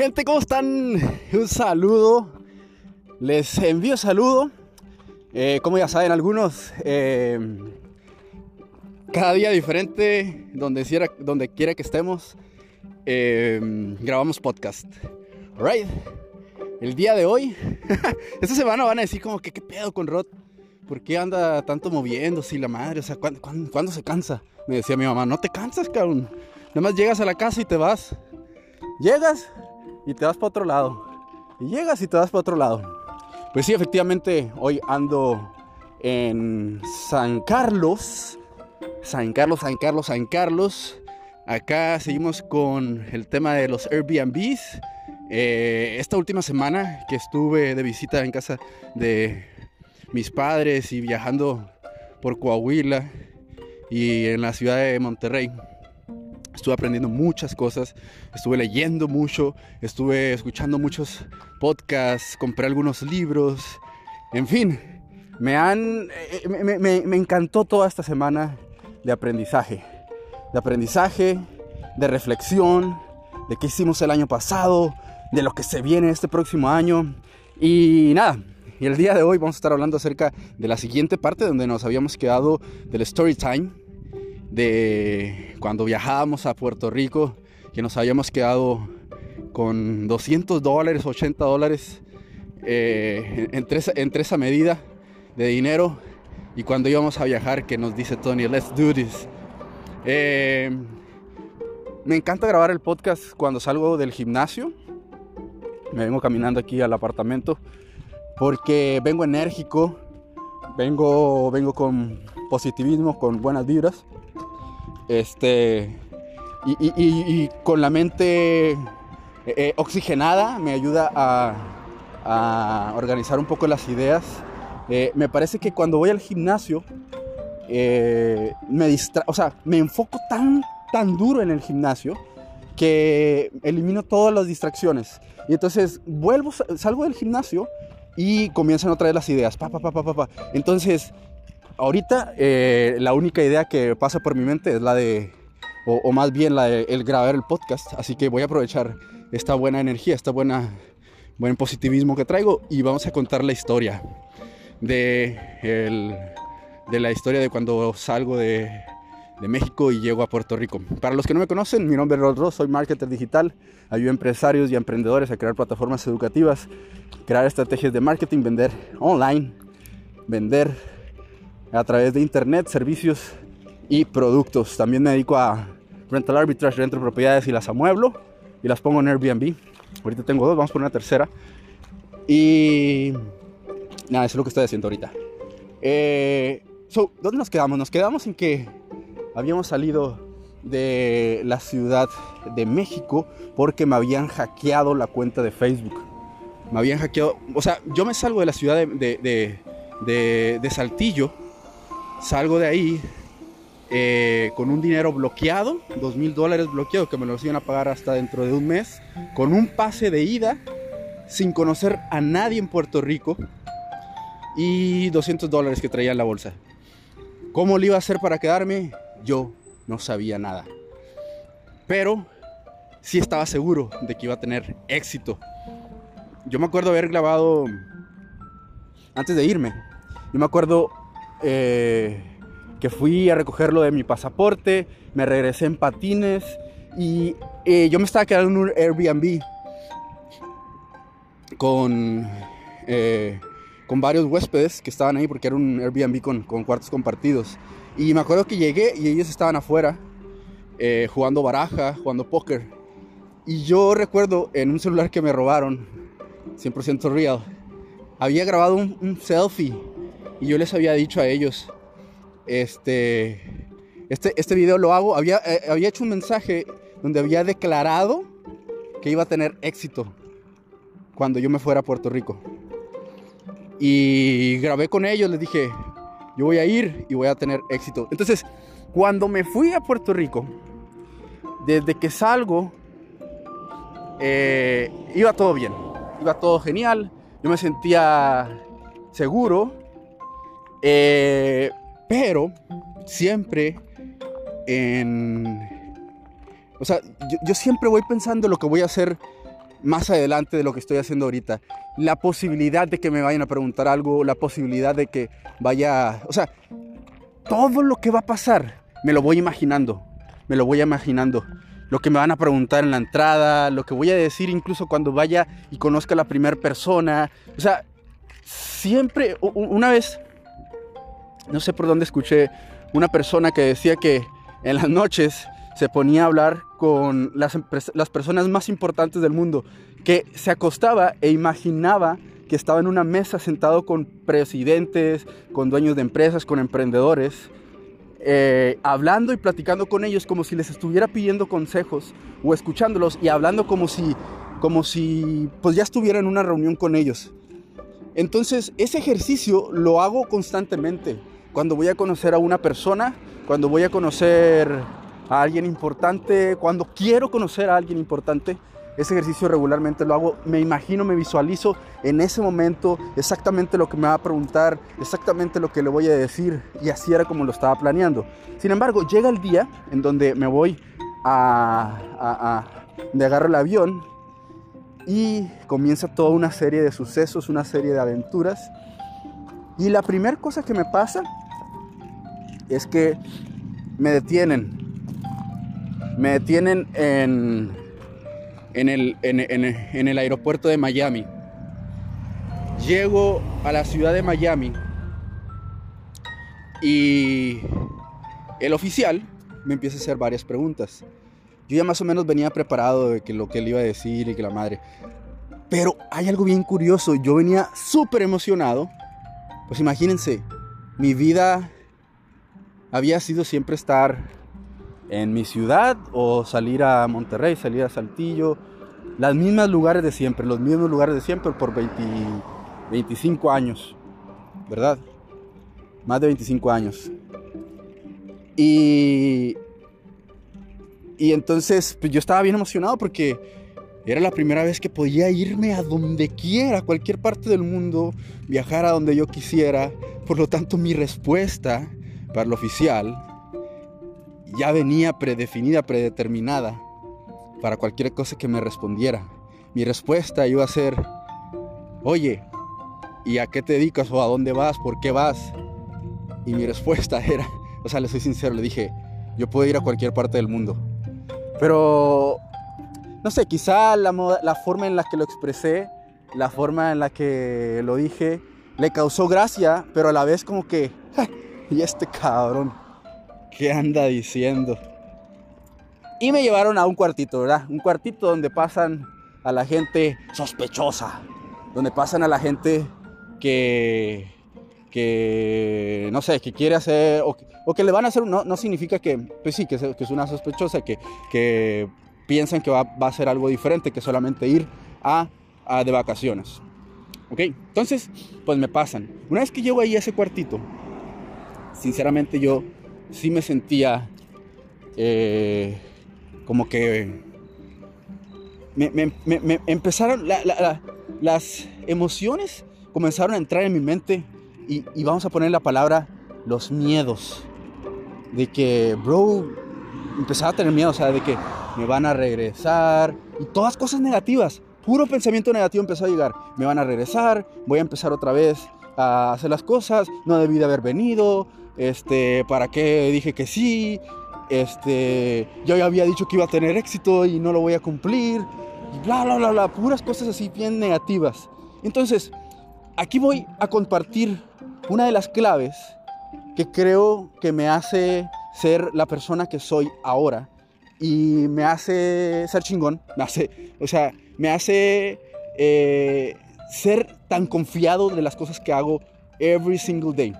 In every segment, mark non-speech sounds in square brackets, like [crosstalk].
Gente, ¿cómo están? Un saludo. Les envío saludo. Eh, como ya saben algunos, eh, cada día diferente, donde quiera, donde quiera que estemos, eh, grabamos podcast. Alright. El día de hoy, [laughs] esta semana van a decir como que qué pedo con Rod. ¿Por qué anda tanto moviéndose y la madre? O sea, ¿cuándo, cuándo, se cansa? Me decía mi mamá, no te cansas, cabrón. Nada más llegas a la casa y te vas. Llegas y te vas para otro lado. Y llegas y te vas para otro lado. Pues sí, efectivamente, hoy ando en San Carlos. San Carlos, San Carlos, San Carlos. Acá seguimos con el tema de los Airbnbs. Eh, esta última semana que estuve de visita en casa de mis padres y viajando por Coahuila y en la ciudad de Monterrey, estuve aprendiendo muchas cosas, estuve leyendo mucho, estuve escuchando muchos podcasts, compré algunos libros, en fin, me han, eh, me, me, me encantó toda esta semana de aprendizaje, de aprendizaje, de reflexión, de qué hicimos el año pasado, de lo que se viene este próximo año y nada. Y el día de hoy vamos a estar hablando acerca de la siguiente parte donde nos habíamos quedado del story time de cuando viajábamos a Puerto Rico, que nos habíamos quedado con 200 dólares, 80 dólares eh, entre, esa, entre esa medida de dinero. Y cuando íbamos a viajar, que nos dice Tony, let's do this. Eh, me encanta grabar el podcast cuando salgo del gimnasio. Me vengo caminando aquí al apartamento porque vengo enérgico, vengo, vengo con positivismo, con buenas vibras. Este, y, y, y, y con la mente eh, oxigenada me ayuda a, a, organizar un poco las ideas. Eh, me parece que cuando voy al gimnasio, eh, me distra o sea, me enfoco tan, tan duro en el gimnasio que elimino todas las distracciones. Y entonces vuelvo, salgo del gimnasio y comienzan otra vez las ideas. Pa, pa, pa, pa, pa. Entonces, ahorita eh, la única idea que pasa por mi mente es la de, o, más bien la de el grabar el podcast. Así que voy a aprovechar esta buena energía, esta buena, buen positivismo que traigo y vamos a contar la historia de, el, de la historia de cuando salgo de, de, México y llego a Puerto Rico. Para los que no me conocen, mi nombre es Rod Ross, soy marketer digital, ayudo a empresarios y emprendedores a crear plataformas educativas, crear estrategias de marketing, vender online, vender a través de internet, servicios y productos. También me dedico a rental arbitrage, rento de propiedades y las amueblo y las pongo en Airbnb. Ahorita tengo dos, vamos por una tercera. Y nada, eso es lo que estoy haciendo ahorita. Eh, so, ¿Dónde nos quedamos? Nos quedamos en que habíamos salido de la ciudad de México porque me habían hackeado la cuenta de Facebook. Me habían hackeado, o sea, yo me salgo de la ciudad de, de, de, de Saltillo salgo de ahí eh, con un dinero bloqueado, dos mil dólares bloqueado, que me los iban a pagar hasta dentro de un mes, con un pase de ida, sin conocer a nadie en Puerto Rico, y 200 dólares que traía en la bolsa. ¿Cómo le iba a hacer para quedarme? Yo no sabía nada. Pero sí estaba seguro de que iba a tener éxito. Yo me acuerdo haber grabado antes de irme. Yo me acuerdo eh, que fui a recogerlo de mi pasaporte, me regresé en patines y eh, yo me estaba quedando en un Airbnb con, eh, con varios huéspedes que estaban ahí porque era un Airbnb con, con, cuartos compartidos. Y me acuerdo que llegué y ellos estaban afuera jugando baraja, jugando póker. Y yo recuerdo en un celular que me robaron, 100% real, había grabado un selfie y yo les había dicho a ellos, este, este, este video lo hago, había, eh, había hecho un mensaje donde había declarado que iba a tener éxito cuando yo me fuera a Puerto Rico. Y grabé con ellos, les dije, yo voy a ir y voy a tener éxito. Entonces, cuando me fui a Puerto Rico, desde que salgo, eh, iba todo bien, iba todo genial, yo me sentía seguro, eh, pero siempre en... O sea, yo, siempre voy pensando lo que voy a hacer más adelante de lo que estoy haciendo ahorita. La posibilidad de que me vayan a preguntar algo, la posibilidad de que vaya, o sea, todo lo que va a pasar, me lo voy imaginando, me lo voy imaginando. Lo que me van a preguntar en la entrada, lo que voy a decir incluso cuando vaya y conozca a la primera persona. O sea, siempre, una vez, no sé por dónde escuché una persona que decía que en las noches se ponía a hablar con las, las personas más importantes del mundo, que se acostaba e imaginaba que estaba en una mesa sentado con presidentes, con dueños de empresas, con emprendedores, eh, hablando y platicando con ellos como si les estuviera pidiendo consejos o escuchándolos y hablando como si, como si pues ya estuviera en una reunión con ellos. Entonces, ese ejercicio lo hago constantemente. Cuando voy a conocer a una persona, cuando voy a conocer a alguien importante, cuando quiero conocer a alguien importante, ese ejercicio regularmente lo hago, me imagino, me visualizo en ese momento exactamente lo que me va a preguntar, exactamente lo que le voy a decir y así era como lo estaba planeando. Sin embargo, llega el día en donde me voy a, a, a me agarro el avión y comienza toda una serie de sucesos, una serie de aventuras. Y la primera cosa que me pasa es que me detienen me detienen en, en, el, aeropuerto de Miami. Llego a la ciudad de Miami y el oficial me empieza a hacer varias preguntas. Yo ya más o menos venía preparado de que lo que él iba a decir y que la madre. Pero hay algo bien curioso. Yo venía súper emocionado. Pues imagínense, mi vida había sido siempre estar en mi ciudad o salir a Monterrey, salir a Saltillo, las mismas lugares de siempre, los mismos lugares de siempre por 25 años, ¿verdad? Más de 25 años. Y, y entonces pues yo estaba bien emocionado porque era la primera vez que podía irme a donde quiera, a cualquier parte del mundo, viajar a donde yo quisiera. Por lo tanto, mi respuesta para el oficial ya venía predefinida, predeterminada para cualquier cosa que me respondiera. Mi respuesta iba a ser, oye, ¿y a qué te dedicas o a dónde vas? ¿Por qué vas? Y mi respuesta [laughs] era, o sea, le soy sincero, le dije, yo puedo ir a cualquier parte del mundo. Pero, no sé, quizá la, la forma en la que lo expresé, la forma en la que lo dije, le causó gracia, pero a la vez como que, y este cabrón ¿Qué anda diciendo? Y me llevaron a un cuartito, ¿verdad? Un cuartito donde pasan a la gente sospechosa, donde pasan a la gente que, que no sé, que quiere hacer, o, que le van a hacer, no, no significa que, pues sí, que, es una sospechosa, que, que piensan que va, a ser algo diferente que solamente ir a, a de vacaciones. ¿Ok? Entonces, pues me pasan. Una vez que llego ahí a ese cuartito, sinceramente yo sí me sentía eh, como que me, empezaron, las emociones comenzaron a entrar en mi mente y, y, vamos a poner la palabra los miedos. De que, bro, empezaba a tener miedo, o sea, de que me van a regresar y todas cosas negativas. Puro pensamiento negativo empezó a llegar. Me van a regresar, voy a empezar otra vez a hacer las cosas, no debí de haber venido, este, ¿para qué dije que sí? Este, yo ya había dicho que iba a tener éxito y no lo voy a cumplir. Y bla, bla, bla, bla, puras cosas así bien negativas. Entonces, aquí voy a compartir una de las claves que creo que me hace ser la persona que soy ahora y me hace ser chingón, [laughs] me hace, o sea, me hace eh, ser tan confiado de las cosas que hago every single day.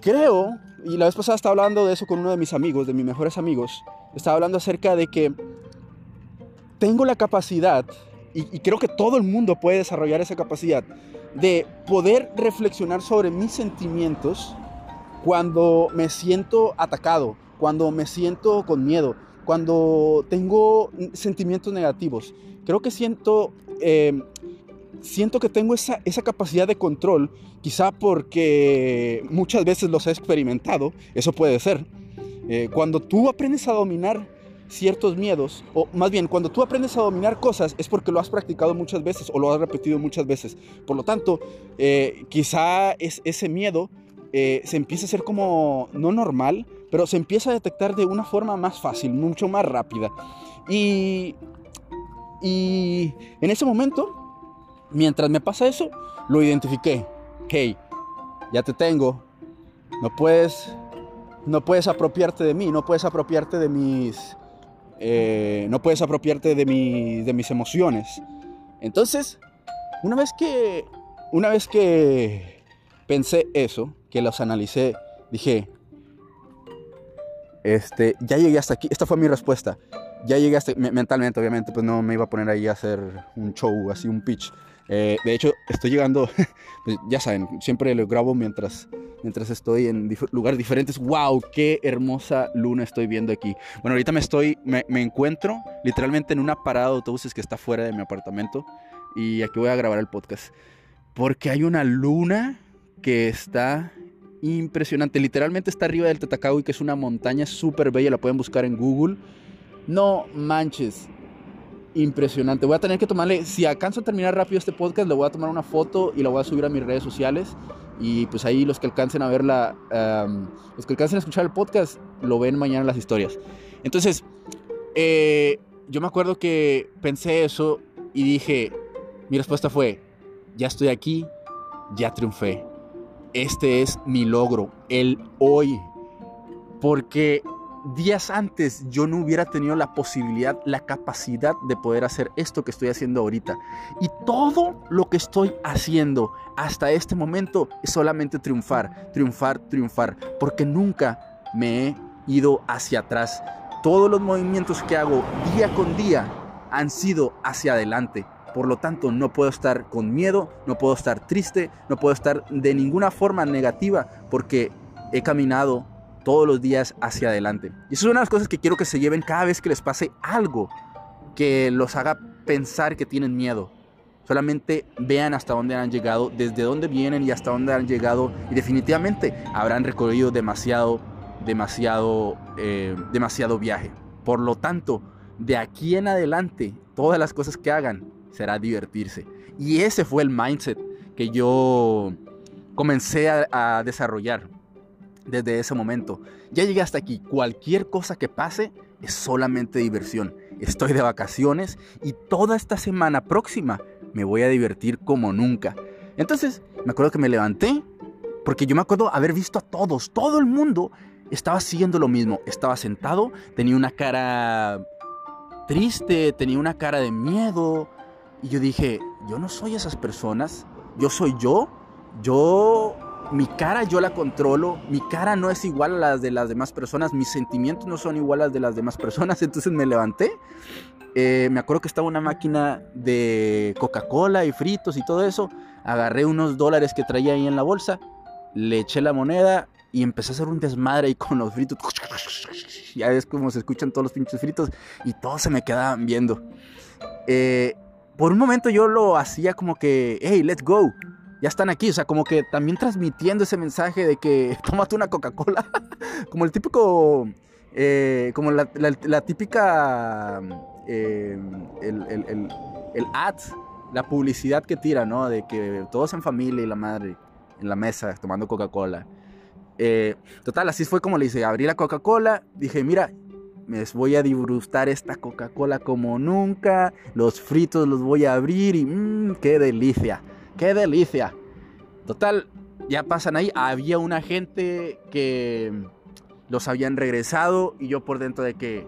Creo, y la vez pasada estaba hablando de eso con uno de mis amigos, de mis mejores amigos, estaba hablando acerca de que tengo la capacidad, y, creo que todo el mundo puede desarrollar esa capacidad, de poder reflexionar sobre mis sentimientos cuando me siento atacado, cuando me siento con miedo, cuando tengo sentimientos negativos. Creo que siento eh, siento que tengo esa, esa capacidad de control, quizá porque muchas veces los he experimentado, eso puede ser. Eh, cuando tú aprendes a dominar ciertos miedos, o más bien, cuando tú aprendes a dominar cosas es porque lo has practicado muchas veces o lo has repetido muchas veces. Por lo tanto, eh, quizá es, ese miedo eh, se empieza a hacer como, no normal, pero se empieza a detectar de una forma más fácil, mucho más rápida. Y, y en ese momento, mientras me pasa eso, lo identifiqué. Hey, ya te tengo. No puedes, no puedes apropiarte de mí, no puedes apropiarte de mis, eh, no puedes apropiarte de, de mis emociones. Entonces, una vez que, una vez que pensé eso, que los analicé, dije, este, ya llegué hasta aquí. Esta fue mi respuesta. Ya llegué hasta mentalmente, obviamente, pues no me iba a poner ahí a hacer un show, así un pitch. Eh, de hecho, estoy llegando, [laughs] pues ya saben, siempre lo grabo mientras, mientras estoy en lugares diferentes. ¡Wow! ¡Qué hermosa luna estoy viendo aquí! Bueno, ahorita me estoy, me, me, encuentro literalmente en una parada de autobuses que está fuera de mi apartamento y aquí voy a grabar el podcast. Porque hay una luna que está impresionante. Literalmente está arriba del Tatacawi, que es una montaña súper bella, la pueden buscar en Google. No manches, impresionante. Voy a tener que tomarle, si alcanzo a terminar rápido este podcast, le voy a tomar una foto y la voy a subir a mis redes sociales. Y pues ahí los que alcancen a verla, los que alcancen a escuchar el podcast, lo ven mañana en las historias. Entonces, eh, yo me acuerdo que pensé eso y dije, mi respuesta fue, ya estoy aquí, ya triunfé. Este es mi logro, el hoy. Porque días antes yo no hubiera tenido la posibilidad, la capacidad de poder hacer esto que estoy haciendo ahorita. Y todo lo que estoy haciendo hasta este momento es solamente triunfar, triunfar, triunfar, porque nunca me he ido hacia atrás. Todos los movimientos que hago día con día han sido hacia adelante. Por lo tanto, no puedo estar con miedo, no puedo estar triste, no puedo estar de ninguna forma negativa porque he caminado todos los días hacia adelante. Y eso es una de las cosas que quiero que se lleven cada vez que les pase algo que los haga pensar que tienen miedo. Solamente vean hasta dónde han llegado, desde dónde vienen y hasta dónde han llegado. Y definitivamente habrán recorrido demasiado, demasiado, eh, demasiado viaje. Por lo tanto, de aquí en adelante, todas las cosas que hagan será divertirse. Y ese fue el mindset que yo comencé a, desarrollar desde ese momento. Ya llegué hasta aquí. Cualquier cosa que pase es solamente diversión. Estoy de vacaciones y toda esta semana próxima me voy a divertir como nunca. Entonces, me acuerdo que me levanté porque yo me acuerdo haber visto a todos, todo el mundo estaba haciendo lo mismo. Estaba sentado, tenía una cara triste, tenía una cara de miedo. Y yo dije, yo no soy esas personas, yo soy yo. Yo mi cara yo la controlo, mi cara no es igual a las de las demás personas, mis sentimientos no son iguales a las de las demás personas, [laughs] entonces me levanté, eh, me acuerdo que estaba una máquina de Coca-Cola y fritos y todo eso, agarré unos dólares que traía ahí en la bolsa, le eché la moneda y empecé a hacer un desmadre ahí con los fritos, ya ves como se escuchan todos los pinches fritos y todos se me quedaban viendo. Eh, por un momento yo lo hacía como que, hey, let's go ya están aquí, o sea, como que también transmitiendo ese mensaje de que [laughs] tómate una Coca-Cola, [laughs] como el típico, eh, como la, típica, eh, el, el, el, ad, la publicidad que tira, ¿no? De que todos en familia y la madre en la mesa tomando Coca-Cola. Eh, total, así fue como le hice, abrí la Coca-Cola, dije, mira, me voy a disfrutar esta Coca-Cola como nunca, los fritos los voy a abrir y mmm, qué delicia. ¡Qué delicia! Total, ya pasan ahí. Había una gente que los habían regresado y yo por dentro de que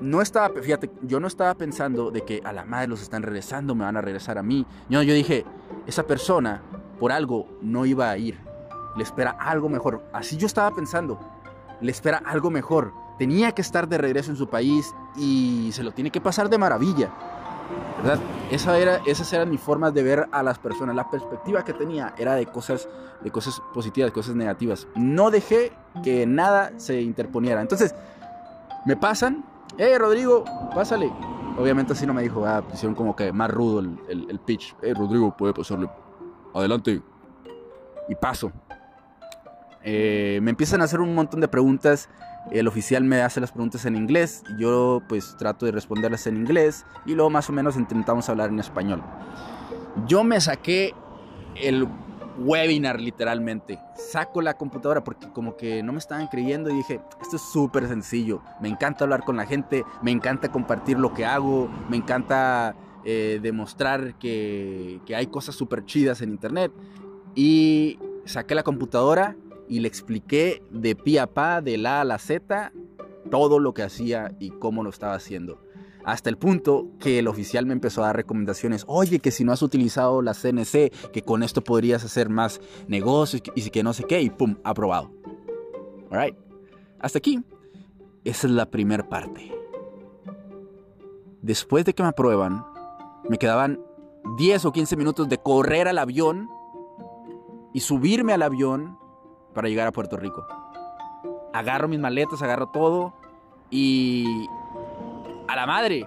no estaba, fíjate, yo no estaba pensando de que a la madre los están regresando, me van a regresar a mí. No, yo dije, esa persona por algo no iba a ir. Le espera algo mejor. Así yo estaba pensando. Le espera algo mejor. Tenía que estar de regreso en su país y se lo tiene que pasar de maravilla. ¿verdad? Esa era, esas eran mis formas de ver a las personas. La perspectiva que tenía era de cosas, de cosas positivas, cosas negativas. No dejé que nada se interponiera. Entonces, me pasan, eh, Rodrigo, pásale. Obviamente así no me dijo, ah, hicieron como que más rudo el, pitch. Eh, Rodrigo, puede pasarle. Adelante. Y paso. Eh, me empiezan a hacer un montón de preguntas el oficial me hace las preguntas en inglés, yo pues trato de responderlas en inglés y luego más o menos intentamos hablar en español. Yo me saqué el webinar literalmente. Saco la computadora porque como que no me estaban creyendo y dije, esto es súper sencillo. Me encanta hablar con la gente, me encanta compartir lo que hago, me encanta eh, demostrar que, que hay cosas súper chidas en internet. Y saqué la computadora y le expliqué de pie a pa, de la a la Z, todo lo que hacía y cómo lo estaba haciendo. Hasta el punto que el oficial me empezó a dar recomendaciones. Oye, que si no has utilizado la CNC, que con esto podrías hacer más negocios y que no sé qué. Y pum, aprobado. Alright. Hasta aquí. Esa es la primera parte. Después de que me aprueban, me quedaban 10 o 15 minutos de correr al avión y subirme al avión para llegar a Puerto Rico. Agarro mis maletas, agarro todo y a la madre.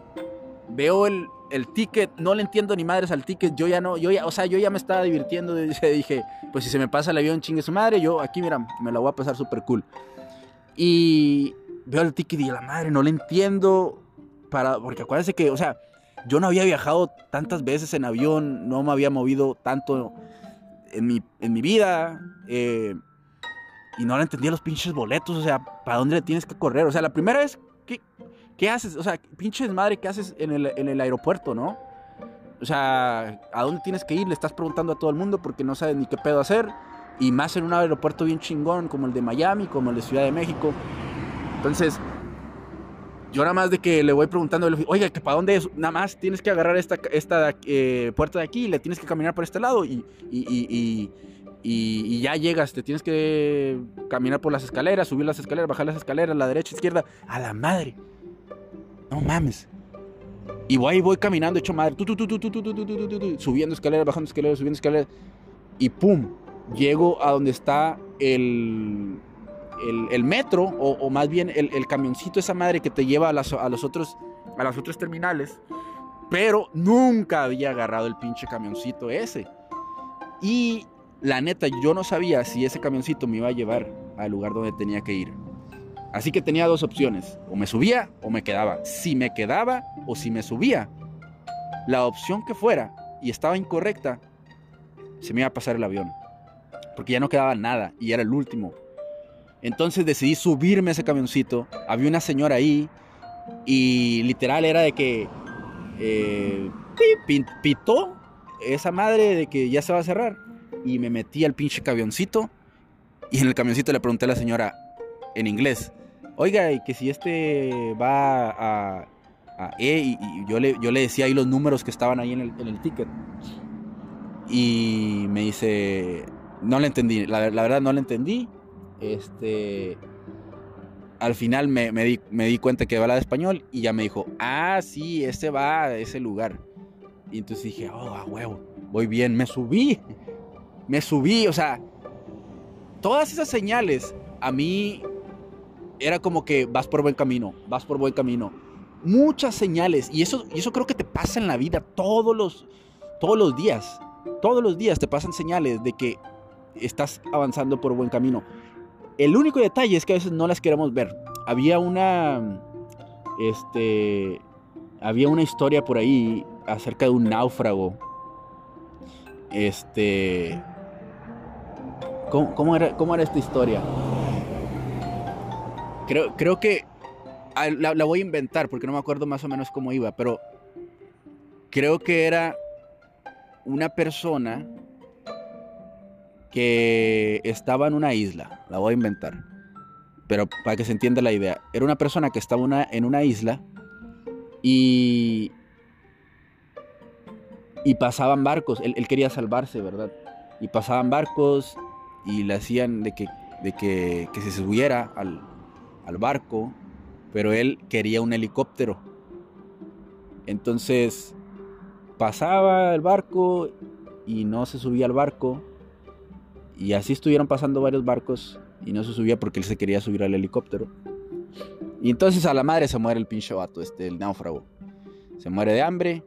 Veo el, el ticket, no le entiendo ni madres al ticket, yo ya no, yo ya, o sea, yo ya me estaba divirtiendo, [laughs] dije, pues si se me pasa el avión, chingue su madre, yo aquí, mira, me la voy a pasar súper cool. Y veo el ticket y a la madre, no le entiendo, para, porque acuérdense que, o sea, yo no había viajado tantas veces en avión, no me había movido tanto en mi, en mi vida, eh, y no le entendía los pinches boletos, o sea, ¿para dónde le tienes que correr? O sea, la primera vez que ¿Qué haces? O sea, pinche desmadre, ¿qué haces en el, en el aeropuerto, no? O sea, ¿a dónde tienes que ir? Le estás preguntando a todo el mundo porque no sabes ni qué pedo hacer. Y más en un aeropuerto bien chingón como el de Miami, como el de Ciudad de México. Entonces, yo nada más de que le voy preguntando, oiga, ¿que ¿para dónde es? Nada más tienes que agarrar esta, esta eh, puerta de aquí, le tienes que caminar por este lado y, ya llegas, te tienes que caminar por las escaleras, subir las escaleras, bajar las escaleras, la derecha, izquierda, a la madre. No mames. Y voy, voy caminando hecho madre, subiendo escaleras, bajando escaleras, subiendo escaleras. Y pum, llego a donde está el, el, metro, o, más bien el, el, camioncito, esa madre que te lleva a, las, a, los otros, a las otras terminales. Pero nunca había agarrado el pinche camioncito ese. Y la neta, yo no sabía si ese camioncito me iba a llevar al lugar donde tenía que ir. Así que tenía dos opciones, o me subía o me quedaba. Si me quedaba o si me subía, la opción que fuera y estaba incorrecta, se me iba a pasar el avión. Porque ya no quedaba nada y era el último. Entonces decidí subirme a ese camioncito. Había una señora ahí y literal era de que eh, pitó esa madre de que ya se va a cerrar. Y me metí al pinche camioncito y en el camioncito le pregunté a la señora en inglés, oiga, y que si este va a, E, y, yo, le, yo le decía ahí los números que estaban ahí en el, ticket. Y me dice, no le entendí, la, verdad no le entendí. Este, al final me, di, me di cuenta que hablaba español y ya me dijo, ah, sí, este va a ese lugar. Y entonces dije, oh, a huevo, voy bien, me subí, me subí, o sea, todas esas señales a mí era como que vas por buen camino, vas por buen camino. Muchas señales, y eso, y eso creo que te pasa en la vida todos los, todos los días. Todos los días te pasan señales de que estás avanzando por buen camino. El único detalle es que a veces no las queremos ver. Había una. Este. Había una historia por ahí acerca de un náufrago. Este. ¿Cómo, era, cómo era esta historia? Creo, que ah, la, voy a inventar porque no me acuerdo más o menos cómo iba, pero creo que era una persona que estaba en una isla. La voy a inventar. Pero para que se entienda la idea. Era una persona que estaba una, en una isla y, y pasaban barcos. Él, quería salvarse, ¿verdad? Y pasaban barcos y le hacían de que, de que, se subiera al, al barco, pero él quería un helicóptero. Entonces pasaba el barco y no se subía al barco. Y así estuvieron pasando varios barcos y no se subía porque él se quería subir al helicóptero. Y entonces a la madre se muere el pinche vato, este, el náufrago. Se muere de hambre.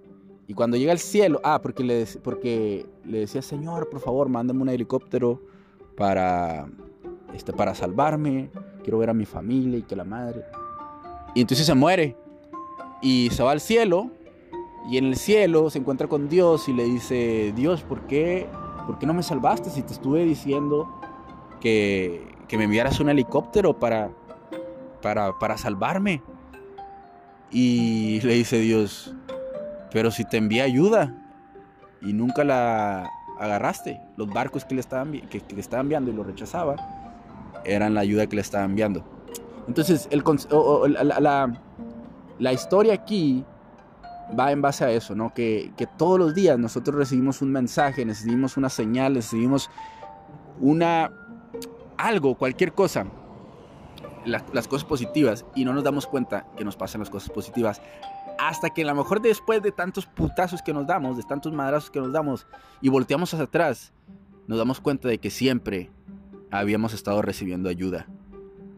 Y cuando llega al cielo, ah, porque le, porque le decía, Señor, por favor, mándame un helicóptero para, este, para salvarme quiero ver a mi familia y que la madre. Y entonces se muere y se va al cielo y en el cielo se encuentra con Dios y le dice, Dios, ¿por qué, ¿por qué no me salvaste si te estuve diciendo que, que me enviaras un helicóptero para, para, para salvarme? Y le dice Dios, pero si te envía ayuda y nunca la agarraste, los barcos que le estaban, que, le estaban enviando y lo rechazaba, eran la ayuda que le estaba enviando. Entonces, el, la, la, historia aquí va en base a eso, ¿no? Que, que, todos los días nosotros recibimos un mensaje, recibimos una señal, recibimos una algo, cualquier cosa las cosas positivas y no nos damos cuenta que nos pasan las cosas positivas hasta que a lo mejor después de tantos putazos que nos damos, de tantos madrazos que nos damos y volteamos hacia atrás, nos damos cuenta de que siempre habíamos estado recibiendo ayuda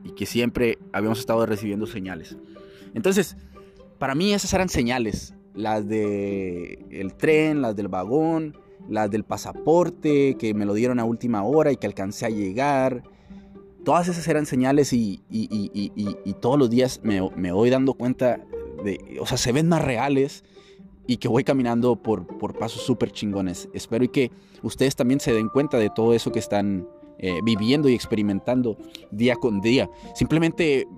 y que siempre habíamos estado recibiendo señales. Entonces, para mí esas eran señales, las del el tren, las del vagón, las del pasaporte que me lo dieron a última hora y que alcancé a llegar, todas esas eran señales y, todos los días me, voy dando cuenta o sea, se ven más reales y que voy caminando por, por pasos súper chingones. Espero y que ustedes también se den cuenta de todo eso que están eh, viviendo y experimentando día con día. Simplemente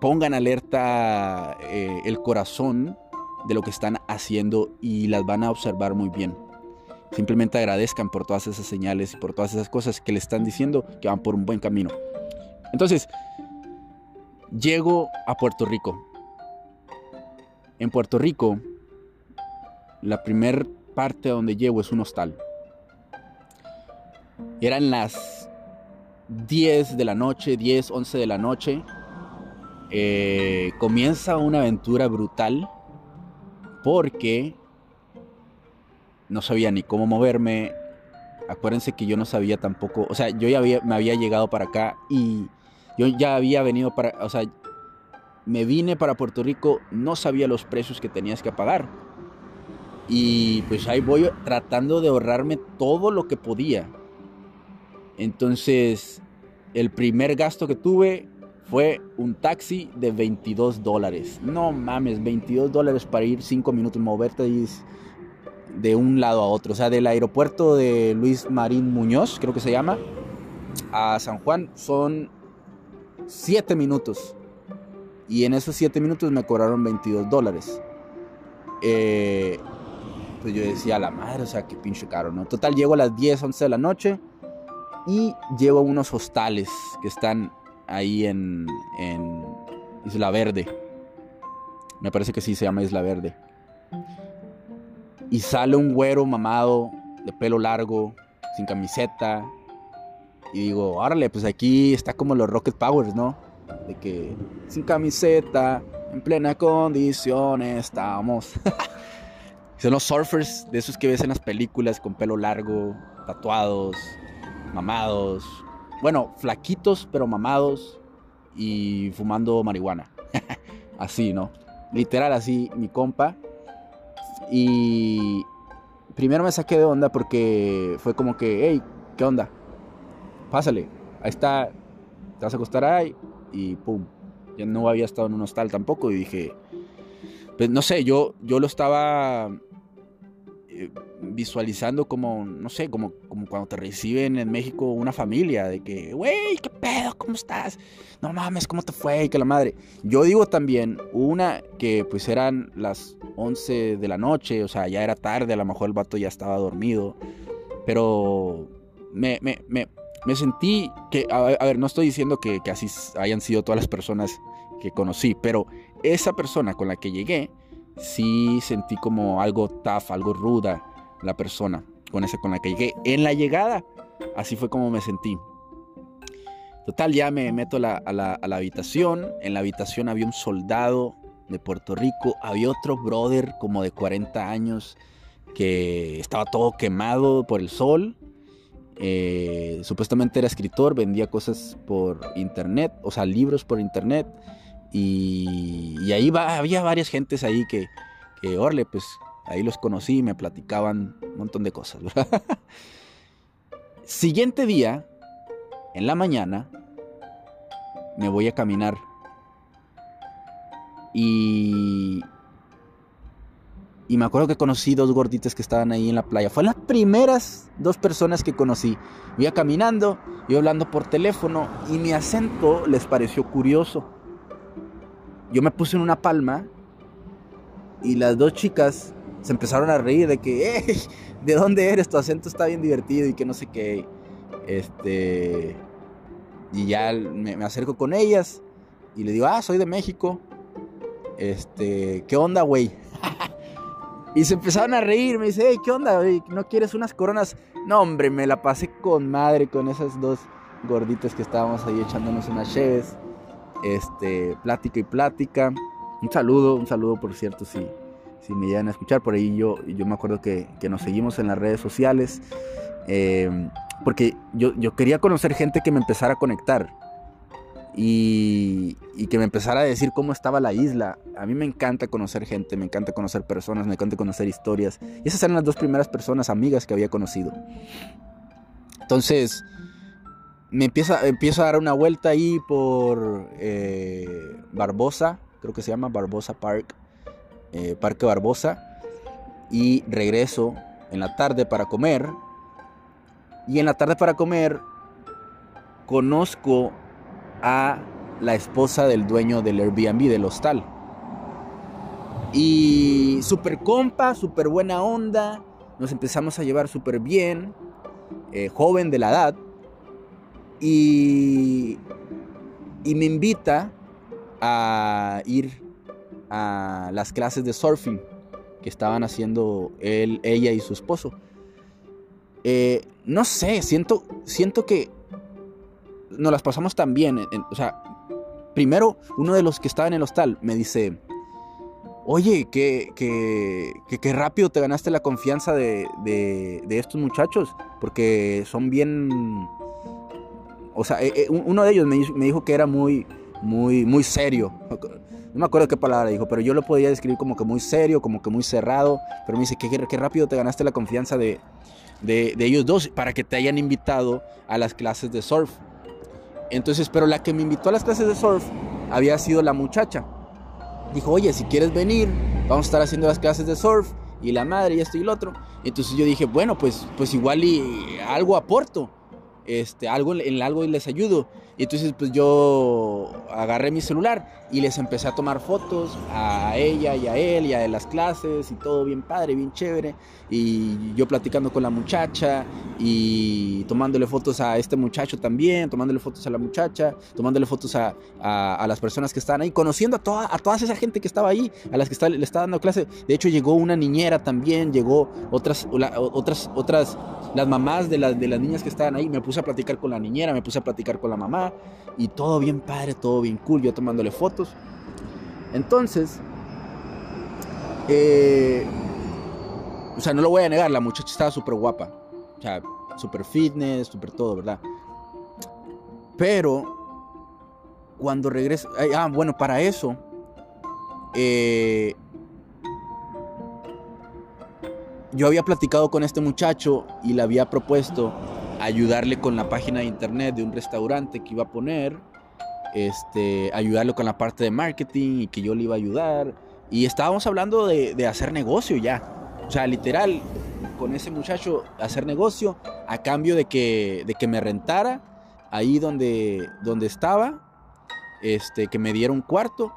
pongan alerta eh, el corazón de lo que están haciendo y las van a observar muy bien. Simplemente agradezcan por todas esas señales y por todas esas cosas que le están diciendo que van por un buen camino. Entonces, llego a Puerto Rico. En Puerto Rico, la primer parte donde llego es un hostal. Eran las 10 de la noche, 10, 11 de la noche. Eh, comienza una aventura brutal porque no sabía ni cómo moverme. Acuérdense que yo no sabía tampoco, o sea, yo ya me había llegado para acá y yo ya había venido para, o sea, me vine para Puerto Rico, no sabía los precios que tenías que pagar. Y pues ahí voy tratando de ahorrarme todo lo que podía. Entonces, el primer gasto que tuve fue un taxi de 22 dólares. No mames, 22 dólares para ir 5 minutos, moverte de un lado a otro. O sea, del aeropuerto de Luis Marín Muñoz, creo que se llama, a San Juan son 7 minutos. Y en esos 7 minutos me cobraron 22 dólares. Eh, pues yo decía, la madre, o sea, qué pinche caro, ¿no? Total, llego a las 10, 11 de la noche y llevo a unos hostales que están ahí en, en Isla Verde. Me parece que sí se llama Isla Verde y sale un güero mamado, de pelo largo, sin camiseta. Y digo, órale, pues aquí está como los Rocket Powers, ¿no? De que sin camiseta, en plena condición estamos. [laughs] Son los surfers de esos que ves en las películas con pelo largo, tatuados, mamados. Bueno, flaquitos pero mamados y fumando marihuana. [laughs] así, ¿no? Literal así, mi compa y primero me saqué de onda porque fue como que, hey, ¿qué onda? Pásale, ahí está, te vas a acostar ahí y pum. Ya no había estado en un hostal tampoco y dije, pues no sé, yo, yo lo estaba eh, visualizando como, no sé, como, como cuando te reciben en México una familia, de que, güey, ¿qué pedo? ¿Cómo estás? No mames, ¿cómo te fue? Y que la madre. Yo digo también, una que pues eran las 11 de la noche, o sea, ya era tarde, a lo mejor el vato ya estaba dormido, pero me, me sentí que, a, ver, no estoy diciendo que, que así hayan sido todas las personas que conocí, pero esa persona con la que llegué, sí sentí como algo tough, algo ruda la persona con esa con la que llegué. En la llegada, así fue como me sentí. Total, ya me meto a la, a la, habitación. En la habitación había un soldado de Puerto Rico. Había otro brother como de 40 años que estaba todo quemado por el sol. Eh, supuestamente era escritor, vendía cosas por internet, o sea, libros por internet. Y, ahí va, había varias gentes ahí que, que, orle, pues ahí los conocí y me platicaban un montón de cosas. [laughs] Siguiente día, en la mañana, me voy a caminar. Y y me acuerdo que conocí dos gorditas que estaban ahí en la playa. Fueron las primeras dos personas que conocí. Iba caminando, iba hablando por teléfono y mi acento les pareció curioso. Yo me puse en una palma y las dos chicas se empezaron a reír de que, ¿de dónde eres? Tu acento está bien divertido y que no sé qué. Este. Y ya me, me acerco con ellas y le digo, ah, soy de México. Este, ¿qué onda, güey? Y se empezaron a reír, me dice, hey, ¿qué onda? ¿No quieres unas coronas? No, hombre, me la pasé con madre con esas dos gorditas que estábamos ahí echándonos unas cheves. Este, plática y plática. Un saludo, un saludo por cierto, si, si me llegan a escuchar. Por ahí yo, yo me acuerdo que, que nos seguimos en las redes sociales. Eh, porque yo, yo quería conocer gente que me empezara a conectar y, que me empezara a decir cómo estaba la isla. A mí me encanta conocer gente, me encanta conocer personas, me encanta conocer historias. Y esas eran las dos primeras personas, amigas que había conocido. Entonces, me empieza, empiezo a dar una vuelta ahí por eh, Barbosa, creo que se llama Barbosa Park, eh, Parque Barbosa, y regreso en la tarde para comer. Y en la tarde para comer conozco a la esposa del dueño del Airbnb, del hostal. Y super compa, super buena onda, nos empezamos a llevar súper bien, eh, joven de la edad, y, y me invita a ir a las clases de surfing que estaban haciendo él, ella y su esposo. Eh, no sé, siento, siento que nos las pasamos tan bien. o sea, primero uno de los que estaba en el hostal me dice, oye, que, que, rápido te ganaste la confianza de, de, estos muchachos, porque son bien... O sea, eh, eh, uno de ellos me, me, dijo que era muy, muy, muy serio. No me acuerdo qué palabra dijo, pero yo lo podía describir como que muy serio, como que muy cerrado. Pero me dice que, que rápido te ganaste la confianza de, de, de, ellos dos para que te hayan invitado a las clases de surf. Entonces, pero la que me invitó a las clases de surf había sido la muchacha. Dijo, oye, si quieres venir, vamos a estar haciendo las clases de surf y la madre y esto y lo otro. Entonces yo dije, bueno, pues, pues igual y algo aporto, este, algo en algo les ayudo. Y entonces pues yo agarré mi celular y les empecé a tomar fotos a ella y a él y a las clases y todo bien padre, bien chévere. Y yo platicando con la muchacha y tomándole fotos a este muchacho también, tomándole fotos a la muchacha, tomándole fotos a, a, las personas que estaban ahí, conociendo a toda, a toda esa gente que estaba ahí, a las que le estaba dando clase. De hecho llegó una niñera también, llegó otras, otras, otras, las mamás de, las de las niñas que estaban ahí. Me puse a platicar con la niñera, me puse a platicar con la mamá y todo bien padre, todo bien cool, yo tomándole fotos. Entonces, eh, o sea, no lo voy a negar, la muchacha estaba súper guapa, o sea, súper fitness, súper todo, ¿verdad? Pero, cuando regreso, ah, bueno, para eso, eh, yo había platicado con este muchacho y le había propuesto ayudarle con la página de internet de un restaurante que iba a poner, este, ayudarle con la parte de marketing y que yo le iba a ayudar. Y estábamos hablando de, hacer negocio ya. O sea, literal, con ese muchacho hacer negocio a cambio de que, de que me rentara ahí donde, donde estaba, este, que me diera un cuarto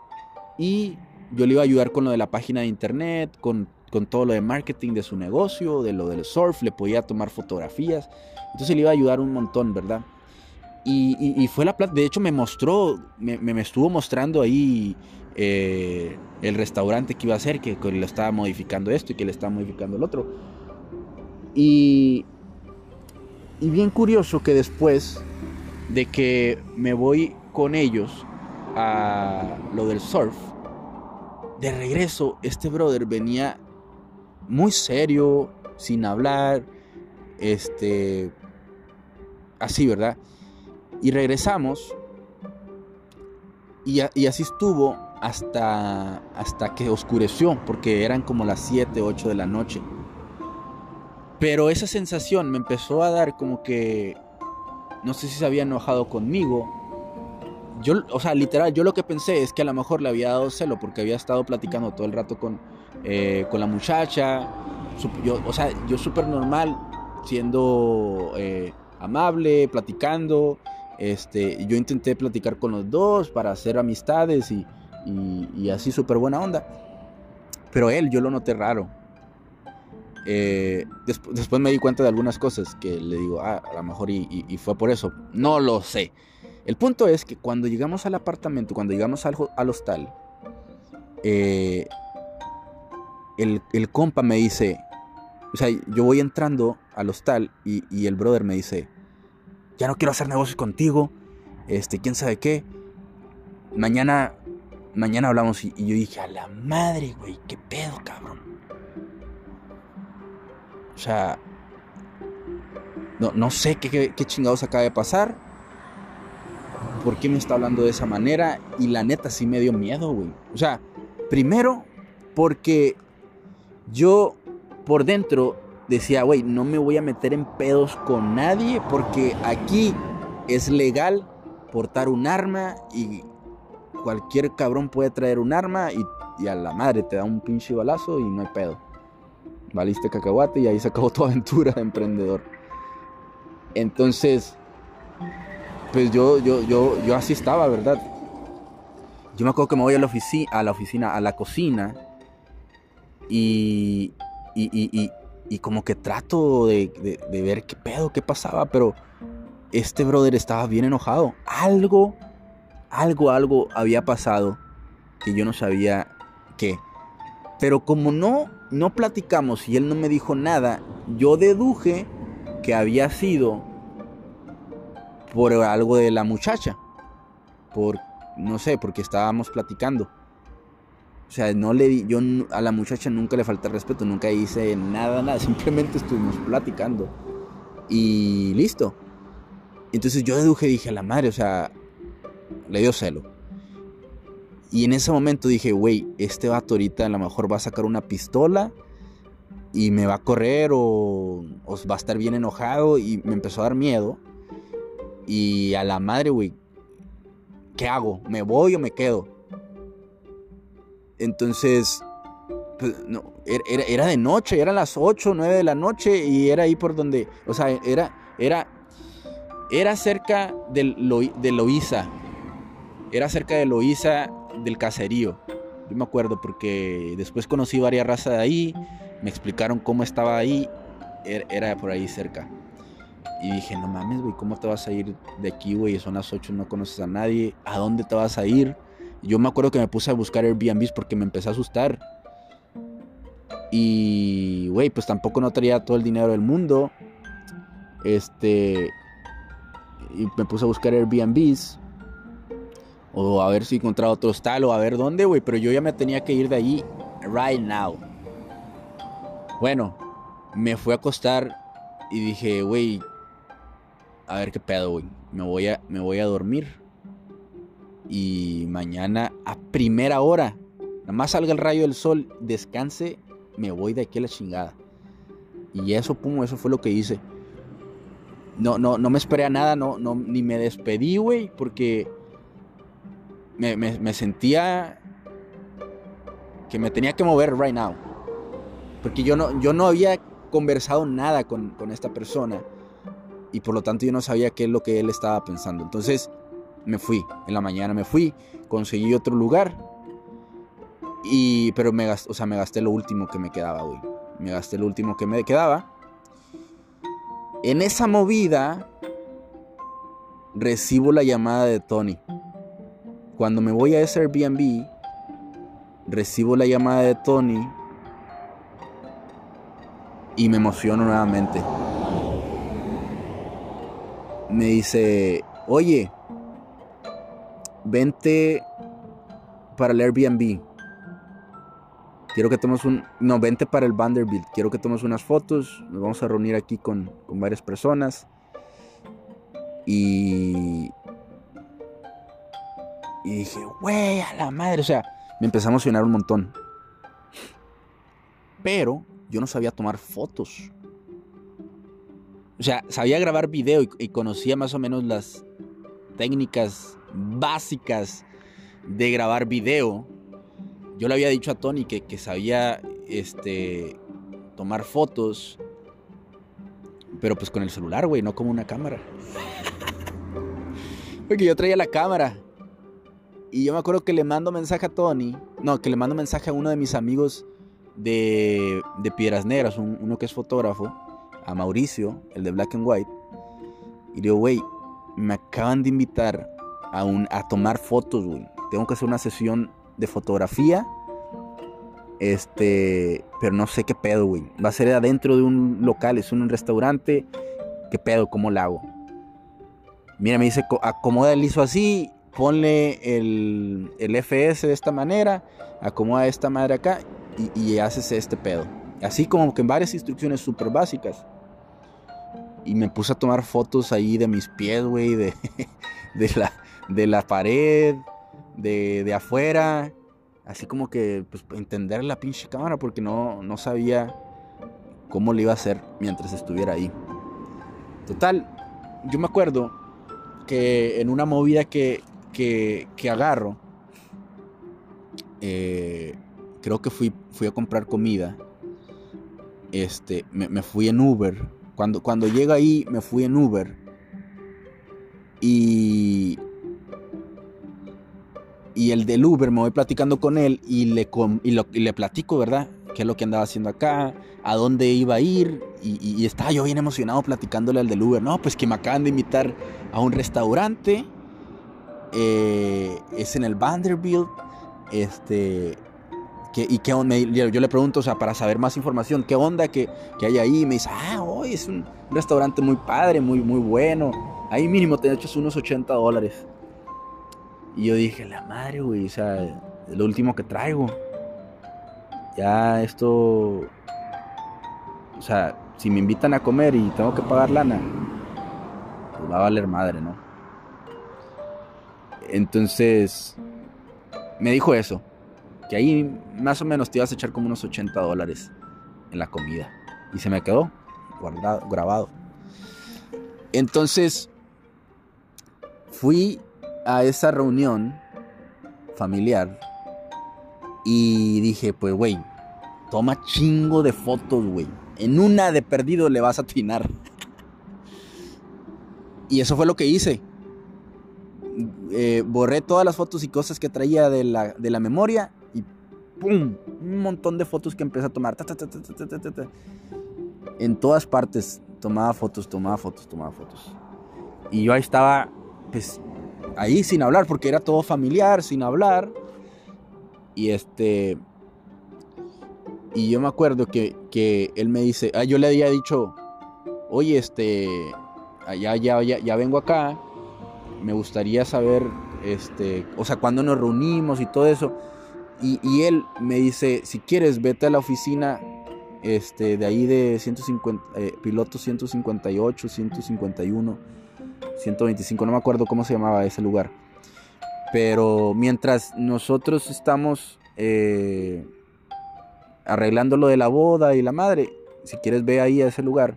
y yo le iba a ayudar con lo de la página de internet, con, con todo lo de marketing de su negocio, de lo del surf, le podía tomar fotografías. Entonces le iba a ayudar un montón, ¿verdad? Y, fue la plata, de hecho me mostró, me, estuvo mostrando ahí eh, el restaurante que iba a hacer, que, le estaba modificando esto y que le estaba modificando el otro. Y, y bien curioso que después de que me voy con ellos a lo del surf, de regreso este brother venía muy serio, sin hablar, este, así, ¿verdad? Y regresamos y, así estuvo hasta, hasta que oscureció, porque eran como las 7, 8 de la noche. Pero esa sensación me empezó a dar como que, no sé si se había enojado conmigo, yo, o sea, literal, yo lo que pensé es que a lo mejor le había dado celo porque había estado platicando todo el rato con, eh, con la muchacha. Yo, o sea, yo súper normal, siendo eh, amable, platicando. Este, yo intenté platicar con los dos para hacer amistades y, así súper buena onda. Pero él, yo lo noté raro. Eh, después me di cuenta de algunas cosas que le digo, ah, a lo mejor y, fue por eso. No lo sé. El punto es que cuando llegamos al apartamento, cuando llegamos al, al hostal, eh, el, compa me dice, o sea, yo voy entrando al hostal y, el brother me dice, ya no quiero hacer negocios contigo, este, quién sabe qué. Mañana, mañana hablamos y, yo dije, a la madre, güey, qué pedo, cabrón. O sea, no, no sé qué, qué, qué chingados acaba de pasar por qué me está hablando de esa manera. Y la neta sí me dio miedo, güey. O sea, primero porque yo por dentro decía, güey, no me voy a meter en pedos con nadie porque aquí es legal portar un arma y cualquier cabrón puede traer un arma y, a la madre te da un pinche balazo y no hay pedo. Valiste cacahuate y ahí se acabó tu [laughs] aventura de emprendedor. Entonces, pues yo, yo, yo, yo así estaba, ¿verdad? Yo me acuerdo que me voy a la, oficina, a la oficina, a la cocina, y, y, y, y como que trato de, de, ver qué pedo, qué pasaba, pero este brother estaba bien enojado. Algo, algo, algo había pasado que yo no sabía qué. Pero como no, no platicamos y él no me dijo nada, yo deduje que había sido por algo de la muchacha. Por, no sé, porque estábamos platicando. O sea, no le di, yo a la muchacha nunca le falté respeto, nunca hice nada, nada, simplemente estuvimos platicando. Y listo. Entonces yo deduje, dije a la madre, o sea, le dio celo. Y en ese momento dije, güey, este vato ahorita a lo mejor va a sacar una pistola y me va a correr o, o va a estar bien enojado y me empezó a dar miedo. Y a la madre, güey, ¿qué hago? ¿Me voy o me quedo? Entonces, pues, no, era, era, de noche, eran las 8, 9 de la noche y era ahí por donde, o sea, era, era, era cerca de, Loíza, era cerca de Loíza del caserío. Yo me acuerdo porque después conocí varias razas de ahí, me explicaron cómo estaba ahí, era, era por ahí cerca. Y dije, no mames, güey, ¿cómo te vas a ir de aquí, güey? Son las 8, no conoces a nadie. ¿A dónde te vas a ir? Yo me acuerdo que me puse a buscar Airbnbs porque me empecé a asustar. Y, güey, pues tampoco no traía todo el dinero del mundo. Este. Y me puse a buscar Airbnbs. O a ver si encontraba otro hostal o a ver dónde, güey. Pero yo ya me tenía que ir de ahí right now. Bueno, me fui a acostar y dije, güey, a ver qué pedo, güey. Me voy a, me voy a dormir. Y mañana a primera hora, nada más salga el rayo del sol, descanse, me voy de aquí a la chingada. Y eso, pum, eso fue lo que hice. No, no, no me esperé a nada, no, no, ni me despedí, güey, porque me, me, sentía que me tenía que mover right now. Porque yo no, yo no había conversado nada con, con esta persona y por lo tanto yo no sabía qué es lo que él estaba pensando. Entonces me fui, en la mañana me fui, conseguí otro lugar, y, pero me gasté, o sea, me gasté lo último que me quedaba, güey. Me gasté lo último que me quedaba. En esa movida recibo la llamada de Tony. Cuando me voy a ese Airbnb, recibo la llamada de Tony y me emociono nuevamente me dice, oye, vente para el Airbnb. Quiero que tomes un... No, vente para el Vanderbilt. Quiero que tomes unas fotos. Nos vamos a reunir aquí con, con varias personas. Y... Y dije, güey, a la madre. O sea, me empecé a emocionar un montón. Pero yo no sabía tomar fotos. O sea, sabía grabar video y, conocía más o menos las técnicas básicas de grabar video. Yo le había dicho a Tony que, que sabía este, tomar fotos, pero pues con el celular, güey, no como una cámara. [laughs] Porque yo traía la cámara. Y yo me acuerdo que le mando mensaje a Tony. No, que le mando mensaje a uno de mis amigos de, de Piedras Negras, uno que es fotógrafo, a Mauricio, el de Black and White. Y digo, güey, me acaban de invitar a, a tomar fotos, güey. Tengo que hacer una sesión de fotografía. Este, pero no sé qué pedo, güey. Va a ser adentro de un local, es un restaurante. ¿Qué pedo? ¿Cómo lo hago? Mira, me dice, acomoda el ISO así, ponle el, el FS de esta manera, acomoda esta madre acá y, y haces este pedo. Así como que en varias instrucciones súper básicas. Y me puse a tomar fotos ahí de mis pies, güey, de, [laughs] de, la, de la pared, de, de afuera. Así como que, pues, entender la pinche cámara porque no, no sabía cómo le iba a hacer mientras estuviera ahí. Total, yo me acuerdo que en una movida que, que, que agarro, eh, creo que fui, fui a comprar comida. Este, me, fui en Uber. Cuando, cuando llego ahí, me fui en Uber. Y. Y el del Uber, me voy platicando con él y le, y lo, y le platico, ¿verdad? qué es lo que andaba haciendo acá, a dónde iba a ir. Y, y, estaba yo bien emocionado platicándole al del Uber. No, pues que me acaban de invitar a un restaurante. Eh, es en el Vanderbilt. Este. Y qué onda, yo, le pregunto, o sea, para saber más información, qué onda que, que hay ahí. Y me dice, ah, hoy es un restaurante muy padre, muy, muy bueno. Ahí mínimo te hecho unos 80 dólares. Y yo dije, la madre, güey, o sea, es lo último que traigo ya esto, o sea, si me invitan a comer y tengo que pagar lana, pues va a valer madre, ¿no? Entonces, me dijo eso, que ahí más o menos te ibas a echar como unos 80 dólares en la comida. Y se me quedó guardado, grabado. Entonces, fui a esa reunión familiar y dije, pues, güey, toma chingo de fotos, güey. En una de perdido le vas a atinar. y eso fue lo que hice. Eh, borré todas las fotos y cosas que traía de la, de la memoria y ¡pum! Un montón de fotos que empecé a tomar. en todas partes tomaba fotos, tomaba fotos, tomaba fotos. Y yo ahí estaba, pues, ahí sin hablar, porque era todo familiar, sin hablar. Y este. Y yo me acuerdo que, que él me dice, ah, yo le había dicho, oye, este, ya, ya, ya, ya vengo acá, me gustaría saber, este, o sea, cuándo nos reunimos y todo eso. Y, y, él me dice, si quieres, vete a la oficina este, de ahí de 150, eh, piloto 158, 151, 125, no me acuerdo cómo se llamaba ese lugar. Pero mientras nosotros estamos eh, arreglando lo de la boda y la madre, si quieres ve ahí a ese lugar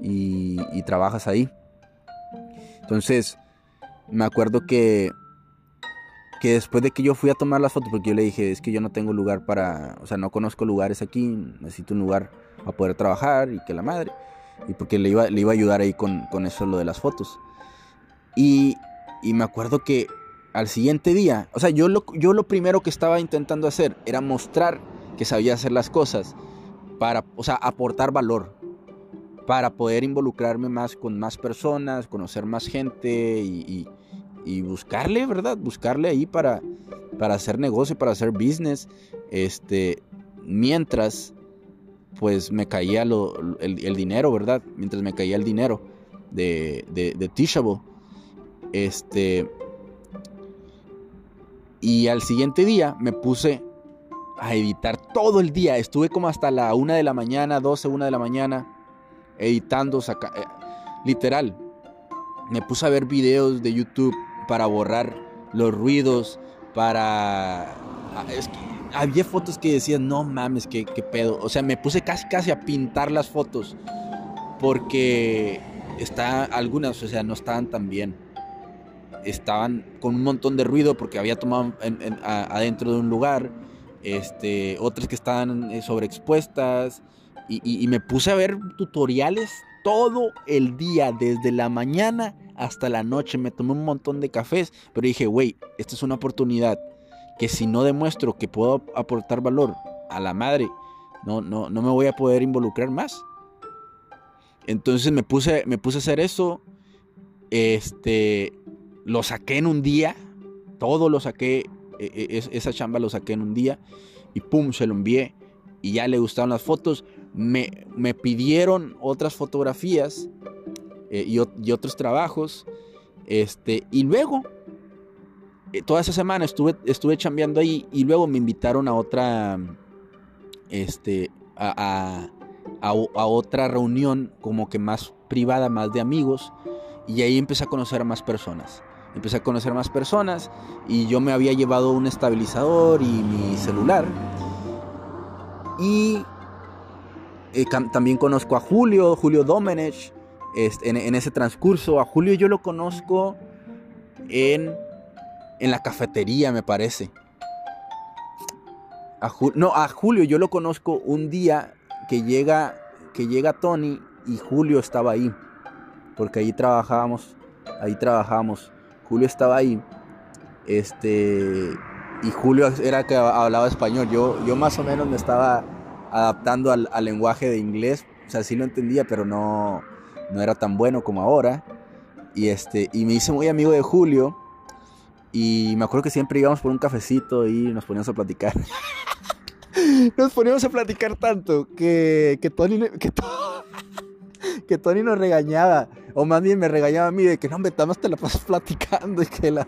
y, y trabajas ahí. Entonces, me acuerdo que, que después de que yo fui a tomar las fotos, porque yo le dije, es que yo no tengo lugar para, o sea, no conozco lugares aquí, necesito un lugar para poder trabajar y que la madre, y porque le iba, le iba a ayudar ahí con, con eso, lo de las fotos. Y, y me acuerdo que al siguiente día, o sea, yo lo, yo lo primero que estaba intentando hacer era mostrar que sabía hacer las cosas para, o sea, aportar valor, para poder involucrarme más con más personas, conocer más gente y, y, buscarle, ¿verdad? Buscarle ahí para, para hacer negocio, para hacer business, este, mientras pues me caía lo, el, dinero, ¿verdad? Mientras me caía el dinero de, de. Este, y al siguiente día me puse a editar todo el día. Estuve como hasta la 1 de la mañana, 12, 1 de la mañana, editando, saca, eh, literal. Me puse a ver videos de YouTube para borrar los ruidos, para... Ah, es que había fotos que decían, no mames, qué, qué pedo. O sea, me puse casi casi a pintar las fotos. Porque está, algunas, o sea, no estaban tan bien. estaban con un montón de ruido porque había tomado adentro de un lugar, este, otras que estaban eh, sobreexpuestas, y, y, me puse a ver tutoriales todo el día, desde la mañana hasta la noche, me tomé un montón de cafés, pero dije, güey, esta es una oportunidad que si no demuestro que puedo aportar valor a la madre, no, no, no me voy a poder involucrar más. Entonces me puse, me puse a hacer eso. Este, lo saqué en un día. Todo lo saqué. E, e, esa chamba lo saqué en un día. Y pum, se lo envié. Y ya le gustaron las fotos. Me, me pidieron otras fotografías eh, y, otros trabajos. Este, y luego, eh, toda esa semana estuve, estuve chambeando ahí. Y luego me invitaron a otra. Este, a a, otra reunión como que más privada, más de amigos, y ahí empecé a conocer a más personas. Empecé a conocer más personas y yo me había llevado un estabilizador y mi celular. Y eh, también conozco a Julio, Julio Domenech, este, en, ese transcurso. A Julio yo lo conozco en, en la cafetería, me parece. no, a Julio yo lo conozco un día que llega, que llega Tony y Julio estaba ahí, porque ahí trabajábamos, ahí trabajábamos. Julio estaba ahí, este, y Julio era que hablaba español. Yo, yo más o menos me estaba adaptando al, lenguaje de inglés, o sea, sí lo entendía, pero no, no era tan bueno como ahora. Y, este, y me hice muy amigo de Julio. Y me acuerdo que siempre íbamos por un cafecito y nos poníamos a platicar. [laughs] Nos poníamos a platicar tanto que, que Tony, que, [laughs] que Tony nos regañaba. O más bien me regañaba a mí de que no, hombre, te la pasas [laughs] platicando y que la...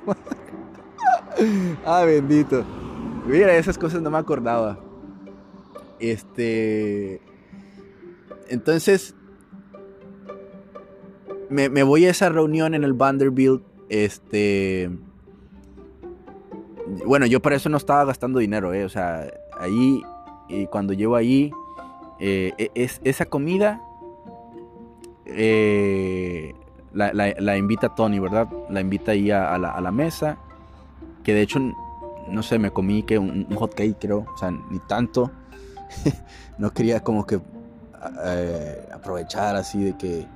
ah, bendito. Mira, esas cosas no me acordaba. Este... Entonces... Me, me voy a esa reunión en el Vanderbilt. Este... Bueno, yo para eso no estaba gastando dinero, ¿eh? O sea, ahí, y cuando llego ahí, eh, e, es, esa comida eh, la, invita Tony, ¿verdad? La invita ahí a, la, mesa, que de hecho, no sé, me comí que un, hot cake, creo, o sea, ni tanto. [laughs] no quería como que eh, aprovechar así de que,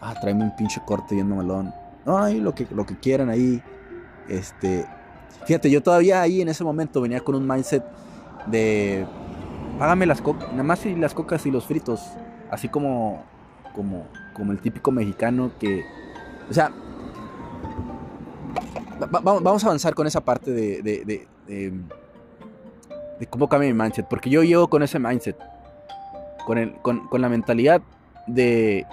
ah, tráeme un pinche corte yendo melón. No, ahí lo que, lo que quieran ahí. Este, fíjate, yo todavía ahí en ese momento venía con un mindset de págame las cocas, nada más y las cocas y los fritos, así como como como el típico mexicano que o sea, vamos a avanzar con esa parte de, cómo cambia mi mindset, porque yo llevo con ese mindset, con, el, con, con la mentalidad de,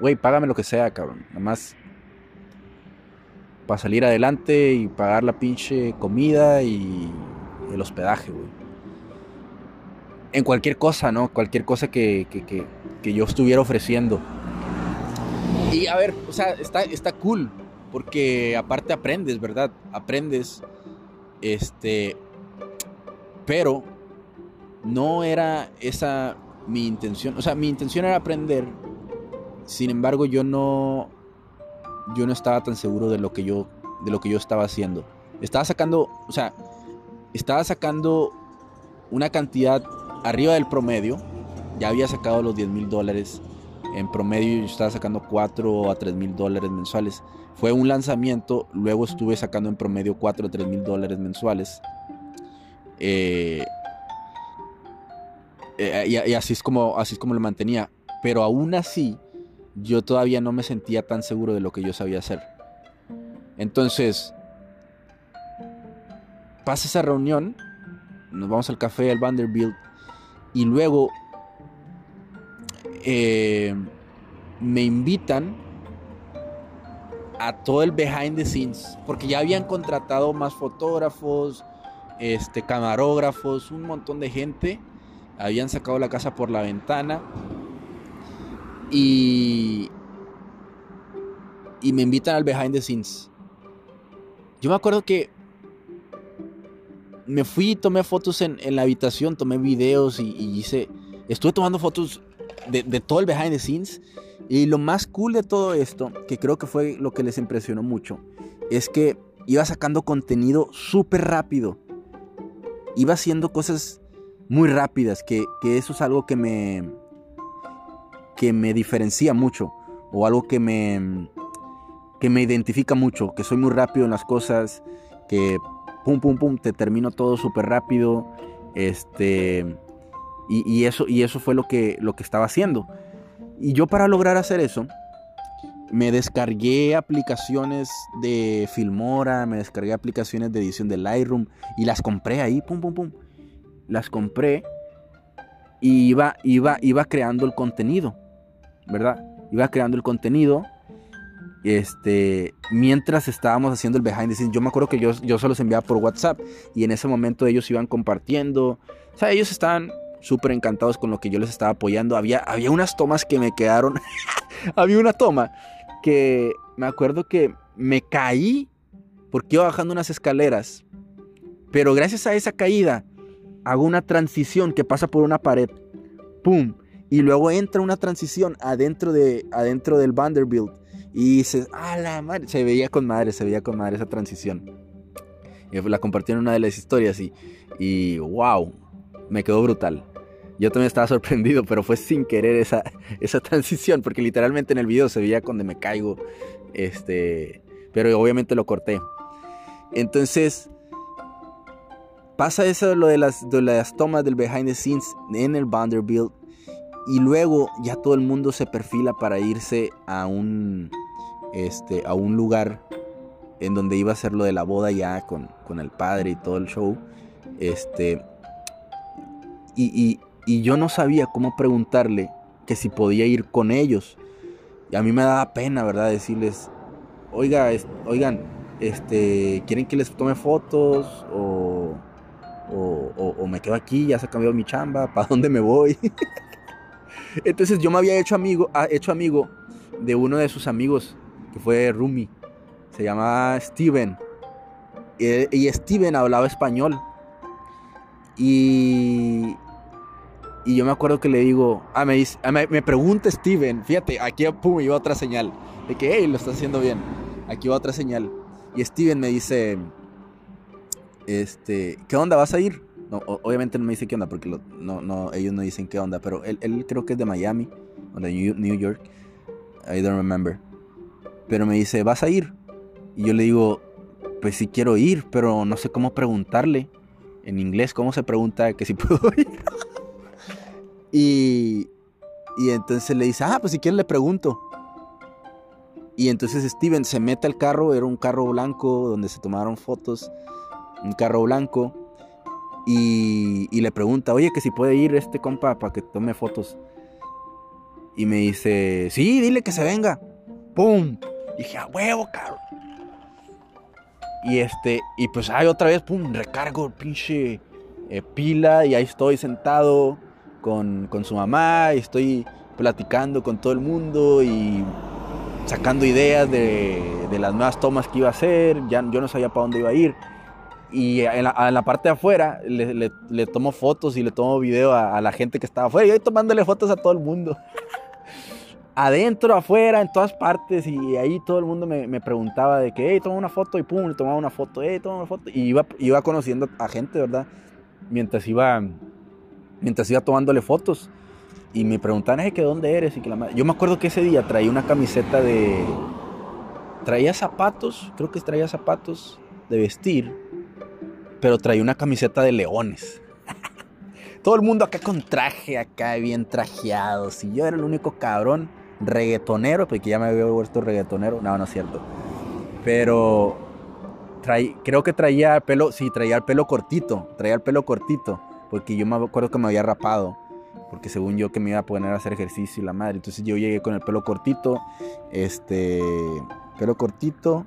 güey, págame lo que sea, cabrón, nada más para salir adelante y pagar la pinche comida y el hospedaje, güey. En cualquier cosa, ¿no? Cualquier cosa que, yo estuviera ofreciendo. Y a ver, o sea, está, está cool. Porque aparte aprendes, ¿verdad? Aprendes. Este. Pero no era esa mi intención. O sea, mi intención era aprender. Sin embargo, yo no. Yo no estaba tan seguro de lo que yo. De lo que yo estaba haciendo. Estaba sacando. O sea, estaba sacando una cantidad arriba del promedio. Ya había sacado los 10 mil dólares. En promedio yo estaba sacando 4 a 3 mil dólares mensuales. Fue un lanzamiento, luego estuve sacando en promedio 4 a 3 mil dólares mensuales. Eh, eh, y, y, así, es como, así es como lo mantenía. Pero aún así, yo todavía no me sentía tan seguro de lo que yo sabía hacer. Entonces, pasa esa reunión, nos vamos al café al Vanderbilt y luego eh, me invitan a todo el behind the scenes porque ya habían contratado más fotógrafos, este, camarógrafos, un montón de gente. Habían sacado la casa por la ventana y y me invitan al behind the scenes. Yo me acuerdo que me fui, tomé fotos en, la habitación, tomé videos y, hice, estuve tomando fotos de, todo el behind the scenes Y lo más cool de todo esto, que creo que fue lo que les impresionó mucho, es que iba sacando contenido súper rápido. Iba haciendo cosas muy rápidas, que, eso es algo que me, que me diferencia mucho, o algo que me, que me identifica mucho, que soy muy rápido en las cosas, que pum, pum, pum, te termino todo súper rápido, este, y, eso, y eso fue lo que, lo que estaba haciendo. Y yo para lograr hacer eso, me descargué aplicaciones de Filmora, me descargué aplicaciones de edición de Lightroom y las compré ahí, pum, pum, pum. Las compré y iba, iba, iba creando el contenido, ¿verdad? Iba creando el contenido este, mientras estábamos haciendo el behind the scenes. Yo me acuerdo que yo, yo se los enviaba por WhatsApp y en ese momento ellos iban compartiendo. O sea, ellos estaban súper encantados con lo que yo les estaba apoyando. Había, había unas tomas que me quedaron. [laughs] había una toma que me acuerdo que me caí porque iba bajando unas escaleras. Pero gracias a esa caída hago una transición que pasa por una pared. ¡Pum! Y luego entra una transición adentro, de, adentro del Vanderbilt. Y dices, ¡ah, la madre! Se veía con madre, se veía con madre esa transición. La compartí en una de las historias y, y wow, me quedó brutal. Yo también estaba sorprendido, pero fue sin querer esa, esa transición, porque literalmente en el video se veía cuando me caigo, este, pero obviamente lo corté. Entonces, pasa eso lo de las, de las tomas del behind the scenes en el Vanderbilt y luego ya todo el mundo se perfila para irse a un, este, a un lugar en donde iba a ser lo de la boda ya con, con el padre y todo el show. Este, y, y yo no sabía cómo preguntarle que si podía ir con ellos. Y a mí me daba pena, ¿verdad? Decirles, oiga, oigan, este, ¿quieren que les tome fotos? O, o, me quedo aquí, ya se ha cambiado mi chamba, ¿para dónde me voy? [laughs] Entonces yo me había hecho amigo, ah, hecho amigo de uno de sus amigos, que fue Rumi. Se llamaba Steven. y Steven hablaba español. Y, y yo me acuerdo que le digo, ah, me, dice, ah, me, pregunta Steven, fíjate, aquí pum, iba otra señal. De que, hey, lo está haciendo bien. Aquí va otra señal. Y Steven me dice, este, ¿qué onda? ¿Vas a ir? No, obviamente no me dice qué onda, porque no, no, ellos no dicen qué onda, pero él, él creo que es de Miami, o de New York. I don't remember. Pero me dice, ¿vas a ir? Y yo le digo, pues sí quiero ir, pero no sé cómo preguntarle. En inglés, ¿cómo se pregunta que si [laughs] puedo ir? Y, y entonces le dice, ah, pues si quieres le pregunto. Y entonces Steven se mete al carro, era un carro blanco donde se tomaron fotos, un carro blanco, y, le pregunta, oye, que si puede ir este compa para que tome fotos. Y me dice, sí, dile que se venga. ¡Pum! dije, a huevo, caro. Y este, y pues hay otra vez, pum, recargo pinche eh, pila y ahí estoy sentado con, su mamá y estoy platicando con todo el mundo y sacando ideas de, las nuevas tomas que iba a hacer. Ya, yo no sabía para dónde iba a ir. Y en la, parte de afuera le, tomo fotos y le tomo video a, la gente que estaba afuera. Y ahí tomándole fotos a todo el mundo. [laughs] Adentro, afuera, en todas partes. Y ahí todo el mundo me, preguntaba de que, hey, toma una foto. Y pum, le tomaba una foto. Hey, toma una foto. Y iba, iba conociendo a gente, ¿verdad? Mientras iba mientras iba tomándole fotos. Y me preguntaban, ¿qué dónde eres? Y que la Yo me acuerdo que ese día traía una camiseta de... Traía zapatos, creo que traía zapatos de vestir, pero traía una camiseta de leones. Todo el mundo acá con traje, acá bien trajeado. Si yo era el único cabrón reggaetonero, porque ya me había vuelto reggaetonero. No, no es cierto. Pero creo que traía pelo, sí, traía el pelo cortito, traía el pelo cortito porque yo me acuerdo que me había rapado, porque según yo que me iba a poner a hacer ejercicio y la madre, entonces yo llegué con el pelo cortito, este, pelo cortito,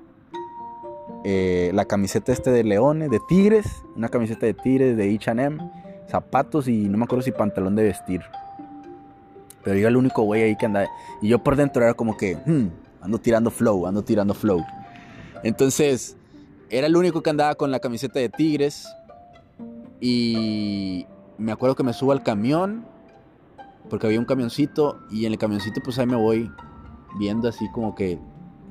eh, la camiseta este de leones, de tigres, una camiseta de tigres de H&M, zapatos y no me acuerdo si pantalón de vestir. Pero yo era el único güey ahí que andaba. Y yo por dentro era como que, hmm, ando tirando flow, ando tirando flow. Entonces, era el único que andaba con la camiseta de Tigres, y me acuerdo que me subo al camión porque había un camioncito y en el camioncito pues ahí me voy viendo así como que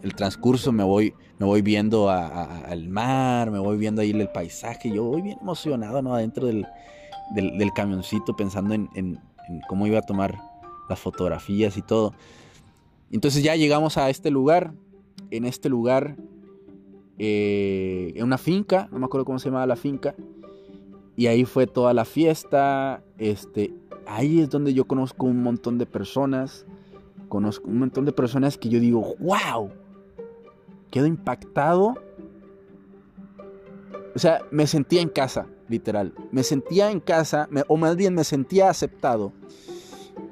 el transcurso me voy, me voy viendo al mar, me voy viendo ahí el paisaje. Yo voy bien emocionado, ¿no? Adentro del, del, camioncito pensando en, cómo iba a tomar las fotografías y todo. Entonces ya llegamos a este lugar. En este lugar, eh, en una finca, no me acuerdo cómo se llamaba la finca. Y ahí fue toda la fiesta. Este, ahí es donde yo conozco un montón de personas. Conozco un montón de personas que yo digo, wow, quedo impactado. O sea, me sentía en casa, literal. Me sentía en casa, o más bien me sentía aceptado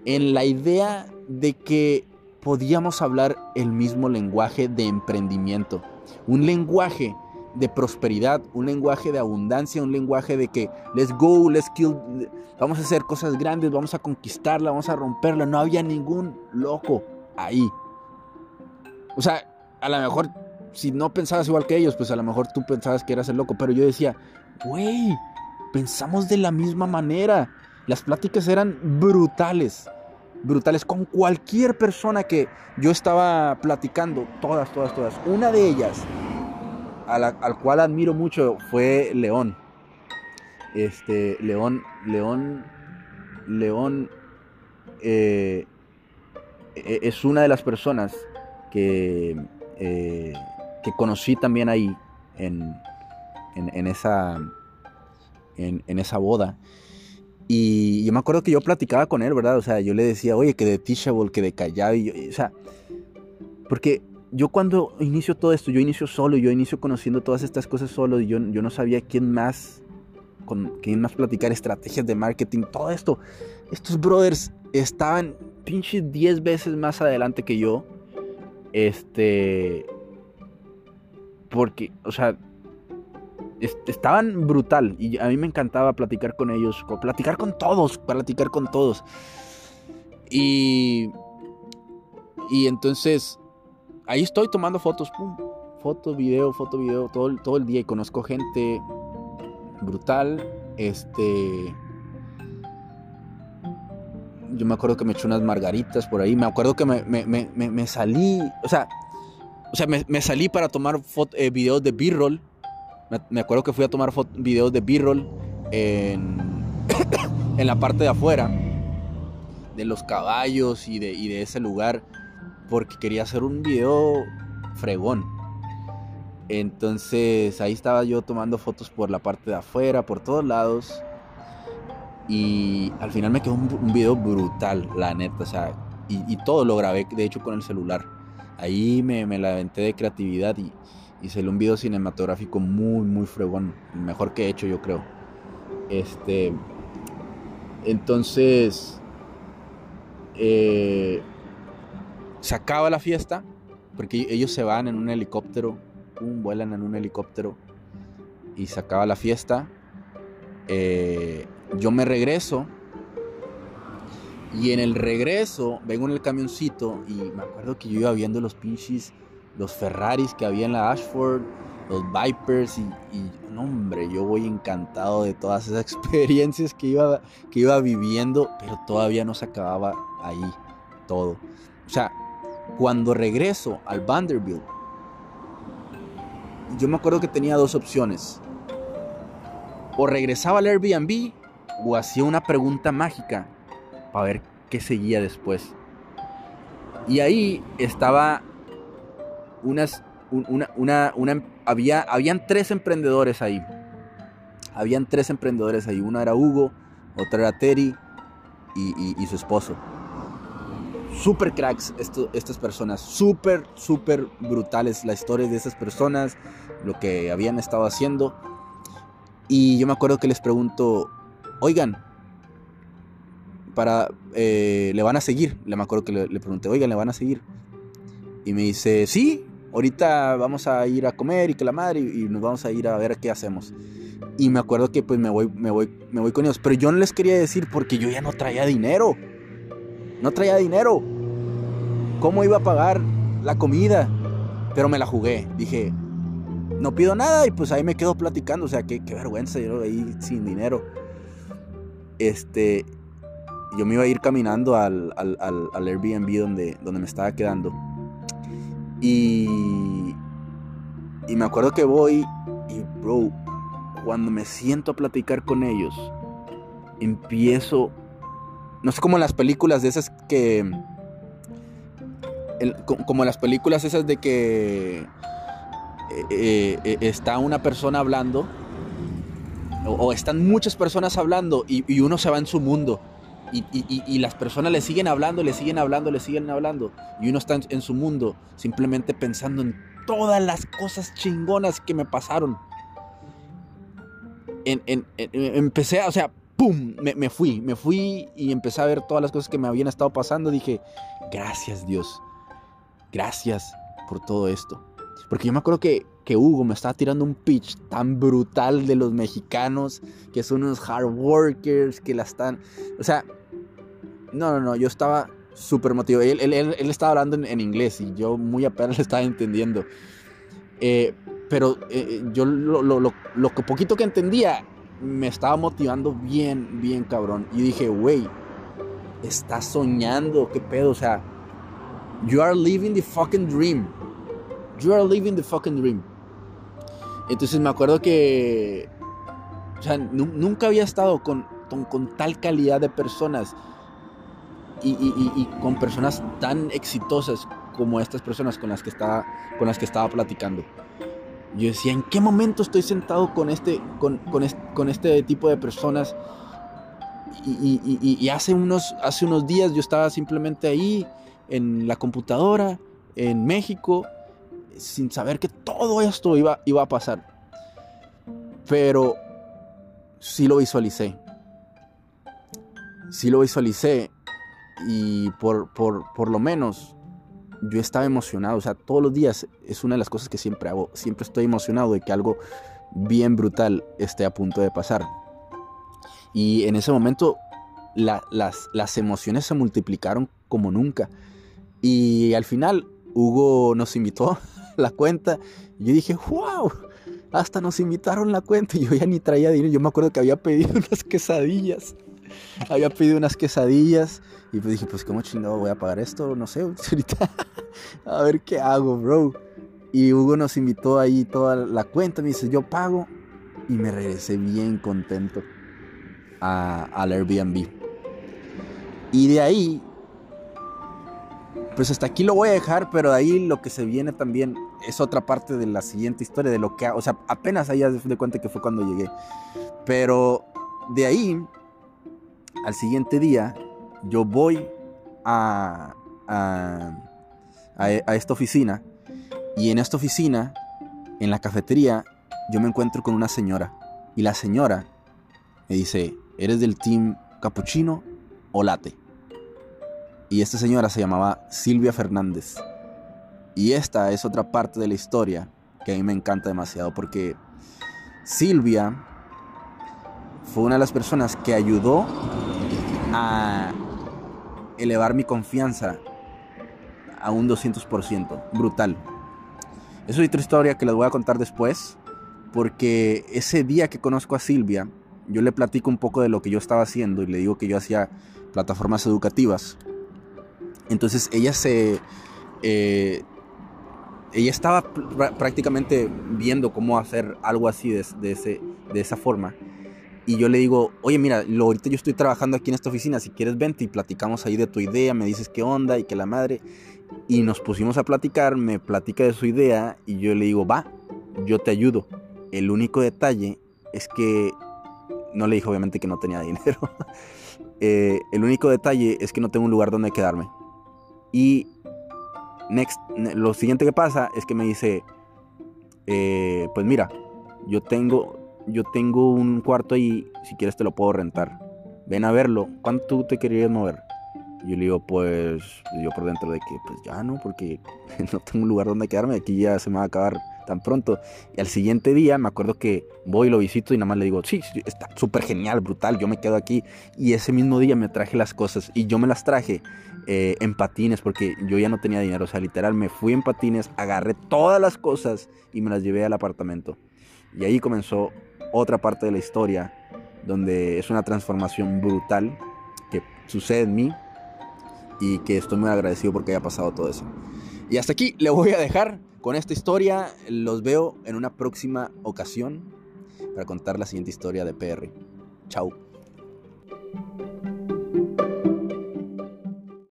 en la idea de que podíamos hablar el mismo lenguaje de emprendimiento. Un lenguaje de prosperidad, un lenguaje de abundancia, un lenguaje de que let's go, let's kill, vamos a hacer cosas grandes, vamos a conquistarla, vamos a romperla. No había ningún loco ahí. O sea, a lo mejor si no pensabas igual que ellos, pues a lo mejor tú pensabas que eras el loco, pero yo decía, güey, pensamos de la misma manera. Las pláticas eran brutales, brutales con cualquier persona que yo estaba platicando, todas, todas, todas. Una de ellas, al cual admiro mucho, fue León. Este, León, León, León eh, e-, es una de las personas que eh, que conocí también ahí en, esa, en, esa boda. Y yo me acuerdo que yo platicaba con él, ¿verdad? O sea, yo le decía, oye, que de Teachable, que de Callao. Y o sea, porque yo cuando inicio todo esto, yo inicio solo, yo inicio conociendo todas estas cosas solo, y yo, yo no sabía quién más, con quién más platicar, estrategias de marketing, todo esto. Estos brothers estaban pinches 10 veces más adelante que yo. Este, porque, o sea, estaban brutal y a mí me encantaba platicar con ellos, platicar con todos, platicar con todos. Y, y entonces, ahí estoy tomando fotos, pum, foto, video, foto, video, todo, todo el día y conozco gente brutal. Este. Yo me acuerdo que me eché unas margaritas por ahí. Me acuerdo que me, me salí. O sea, o sea, me, salí para tomar eh, videos de B-roll. Me, acuerdo que fui a tomar videos de B-roll en, [coughs] en la parte de afuera, de los caballos y de, y de ese lugar, porque quería hacer un video fregón. Entonces ahí estaba yo tomando fotos por la parte de afuera, por todos lados. Y al final me quedó un, video brutal, la neta. O sea, y, y, todo lo grabé, de hecho, con el celular. Ahí me, me la aventé de creatividad y, y le un video cinematográfico muy, muy fregón. Mejor que he hecho, yo creo. Este. Entonces. Eh, se acaba la fiesta. Porque ellos se van en un helicóptero. vuelan en un helicóptero. Y se acaba la fiesta. Eh, yo me regreso y en el regreso, vengo en el camioncito y me acuerdo que yo iba viendo los pinches, los Ferraris que había en la Ashford, los Vipers y, no, hombre, yo voy encantado de todas esas [laughs] experiencias que iba, que iba viviendo, pero todavía no se acababa ahí todo. O sea, cuando regreso al Vanderbilt, yo me acuerdo que tenía dos opciones. O regresaba al Airbnb o hacía una pregunta mágica para ver qué seguía después. Y ahí estaba unas, una, una, una, había, habían tres emprendedores ahí. Habían tres emprendedores ahí. Uno era Hugo, otro era Terry y, su esposo. Super cracks estas personas, super, super brutales las historias de esas personas, lo que habían estado haciendo. Y yo me acuerdo que les pregunto, oigan, para, eh, le van a seguir. Le me acuerdo que le, pregunté, oigan, ¿le van a seguir? Y me dice, sí, ahorita vamos a ir a comer y que la madre y, nos vamos a ir a ver qué hacemos. Y me acuerdo que pues me voy, me voy, me voy con ellos. Pero yo no les quería decir porque yo ya no traía dinero. No traía dinero. ¿Cómo iba a pagar la comida? Pero me la jugué. Dije, no pido nada y pues ahí me quedo platicando. O sea, qué, qué vergüenza yo ahí sin dinero. Este, yo me iba a ir caminando al, al, al, Airbnb donde, donde me estaba quedando. Y, y me acuerdo que voy y, bro, cuando me siento a platicar con ellos, empiezo, no sé, como las películas de esas que, como las películas esas de que eh, eh, eh, está una persona hablando, o, están muchas personas hablando y, uno se va en su mundo. Y, las personas le siguen hablando, le siguen hablando, le siguen hablando. Y uno está en, su mundo simplemente pensando en todas las cosas chingonas que me pasaron. empecé, o sea, ¡pum! Me, me, fui, me fui y empecé a ver todas las cosas que me habían estado pasando. Dije, gracias Dios, gracias por todo esto. Porque yo me acuerdo que, que Hugo me estaba tirando un pitch tan brutal de los mexicanos, que son unos hard workers, que la están... O sea, no, no, no, yo estaba súper motivado. Él, él, él, estaba hablando en, inglés y yo muy apenas [laughs] le estaba entendiendo. Eh, pero eh, yo lo, lo, lo, lo, poquito que entendía me estaba motivando bien, bien cabrón. Y dije, güey, estás soñando, qué pedo, o sea, you are living the fucking dream. You are living the fucking dream. Entonces me acuerdo que, o sea, nunca había estado con, con, tal calidad de personas y, y, con personas tan exitosas como estas personas con las que estaba, con las que estaba platicando. Yo decía, ¿en qué momento estoy sentado con este, con, con este, con este tipo de personas? Y, y, hace, unos, hace unos días yo estaba simplemente ahí en la computadora, en México, sin saber que todo esto iba, iba a pasar. Pero sí lo visualicé. Sí lo visualicé y por, por, lo menos yo estaba emocionado. O sea, todos los días es una de las cosas que siempre hago. Siempre estoy emocionado de que algo bien brutal esté a punto de pasar. Y en ese momento las, las emociones se multiplicaron como nunca. Y al final Hugo nos invitó [laughs] la cuenta. Y yo dije, wow, hasta nos invitaron la cuenta. [laughs] Y yo ya ni traía dinero. Yo me acuerdo que había pedido [laughs] unas quesadillas. Había pedido unas quesadillas. Y pues dije, pues cómo chingado voy a pagar esto. No sé, [laughs] ahorita. a ver qué hago, bro. Y Hugo nos invitó ahí toda la cuenta. Me dice, yo pago. Y me regresé bien contento a, al Airbnb. Y de ahí pues hasta aquí lo voy a dejar, pero de ahí lo que se viene también es otra parte de la siguiente historia, de lo que, o sea, apenas ahí de cuenta que fue cuando llegué. Pero de ahí, al siguiente día, yo voy a, a, a, esta oficina y en esta oficina, en la cafetería, yo me encuentro con una señora y la señora me dice, ¿eres del team capuchino o latte? Y esta señora se llamaba Silvia Fernández. Y esta es otra parte de la historia que a mí me encanta demasiado porque Silvia fue una de las personas que ayudó a elevar mi confianza a un 200%. Brutal. Es otra historia que les voy a contar después porque ese día que conozco a Silvia, yo le platico un poco de lo que yo estaba haciendo y le digo que yo hacía plataformas educativas entonces ella se... Eh, ella estaba prácticamente viendo cómo hacer algo así de, ese, de esa forma. Y yo le digo, oye, mira, lo, ahorita yo estoy trabajando aquí en esta oficina, si quieres vente y platicamos ahí de tu idea, me dices qué onda y que la madre. Y nos pusimos a platicar, me platica de su idea y yo le digo, va, yo te ayudo. El único detalle es que, no le dije obviamente que no tenía [laughs] dinero, eh, el único detalle es que no tengo un lugar donde quedarme. Y next, lo siguiente que pasa es que me dice, eh, pues mira, yo tengo, yo tengo un cuarto ahí, si quieres te lo puedo rentar. Ven a verlo. ¿Cuánto te querías mover? Yo le digo, pues yo por dentro de que, pues ya no, porque [laughs] no tengo un lugar donde quedarme, aquí ya se me va a acabar tan pronto. Y al siguiente día me acuerdo que voy lo visito y nada más le digo, sí, está súper genial, brutal, yo me quedo aquí. Y ese mismo día me traje las cosas y yo me las traje eh, en patines porque yo ya no tenía dinero. O sea, literal, me fui en patines, agarré todas las cosas y me las llevé al apartamento. Y ahí comenzó otra parte de la historia donde es una transformación brutal que sucede en mí y que estoy muy agradecido porque haya pasado todo eso. Y hasta aquí le voy a dejar con esta historia. Los veo en una próxima ocasión para contar la siguiente historia de PR. Chao.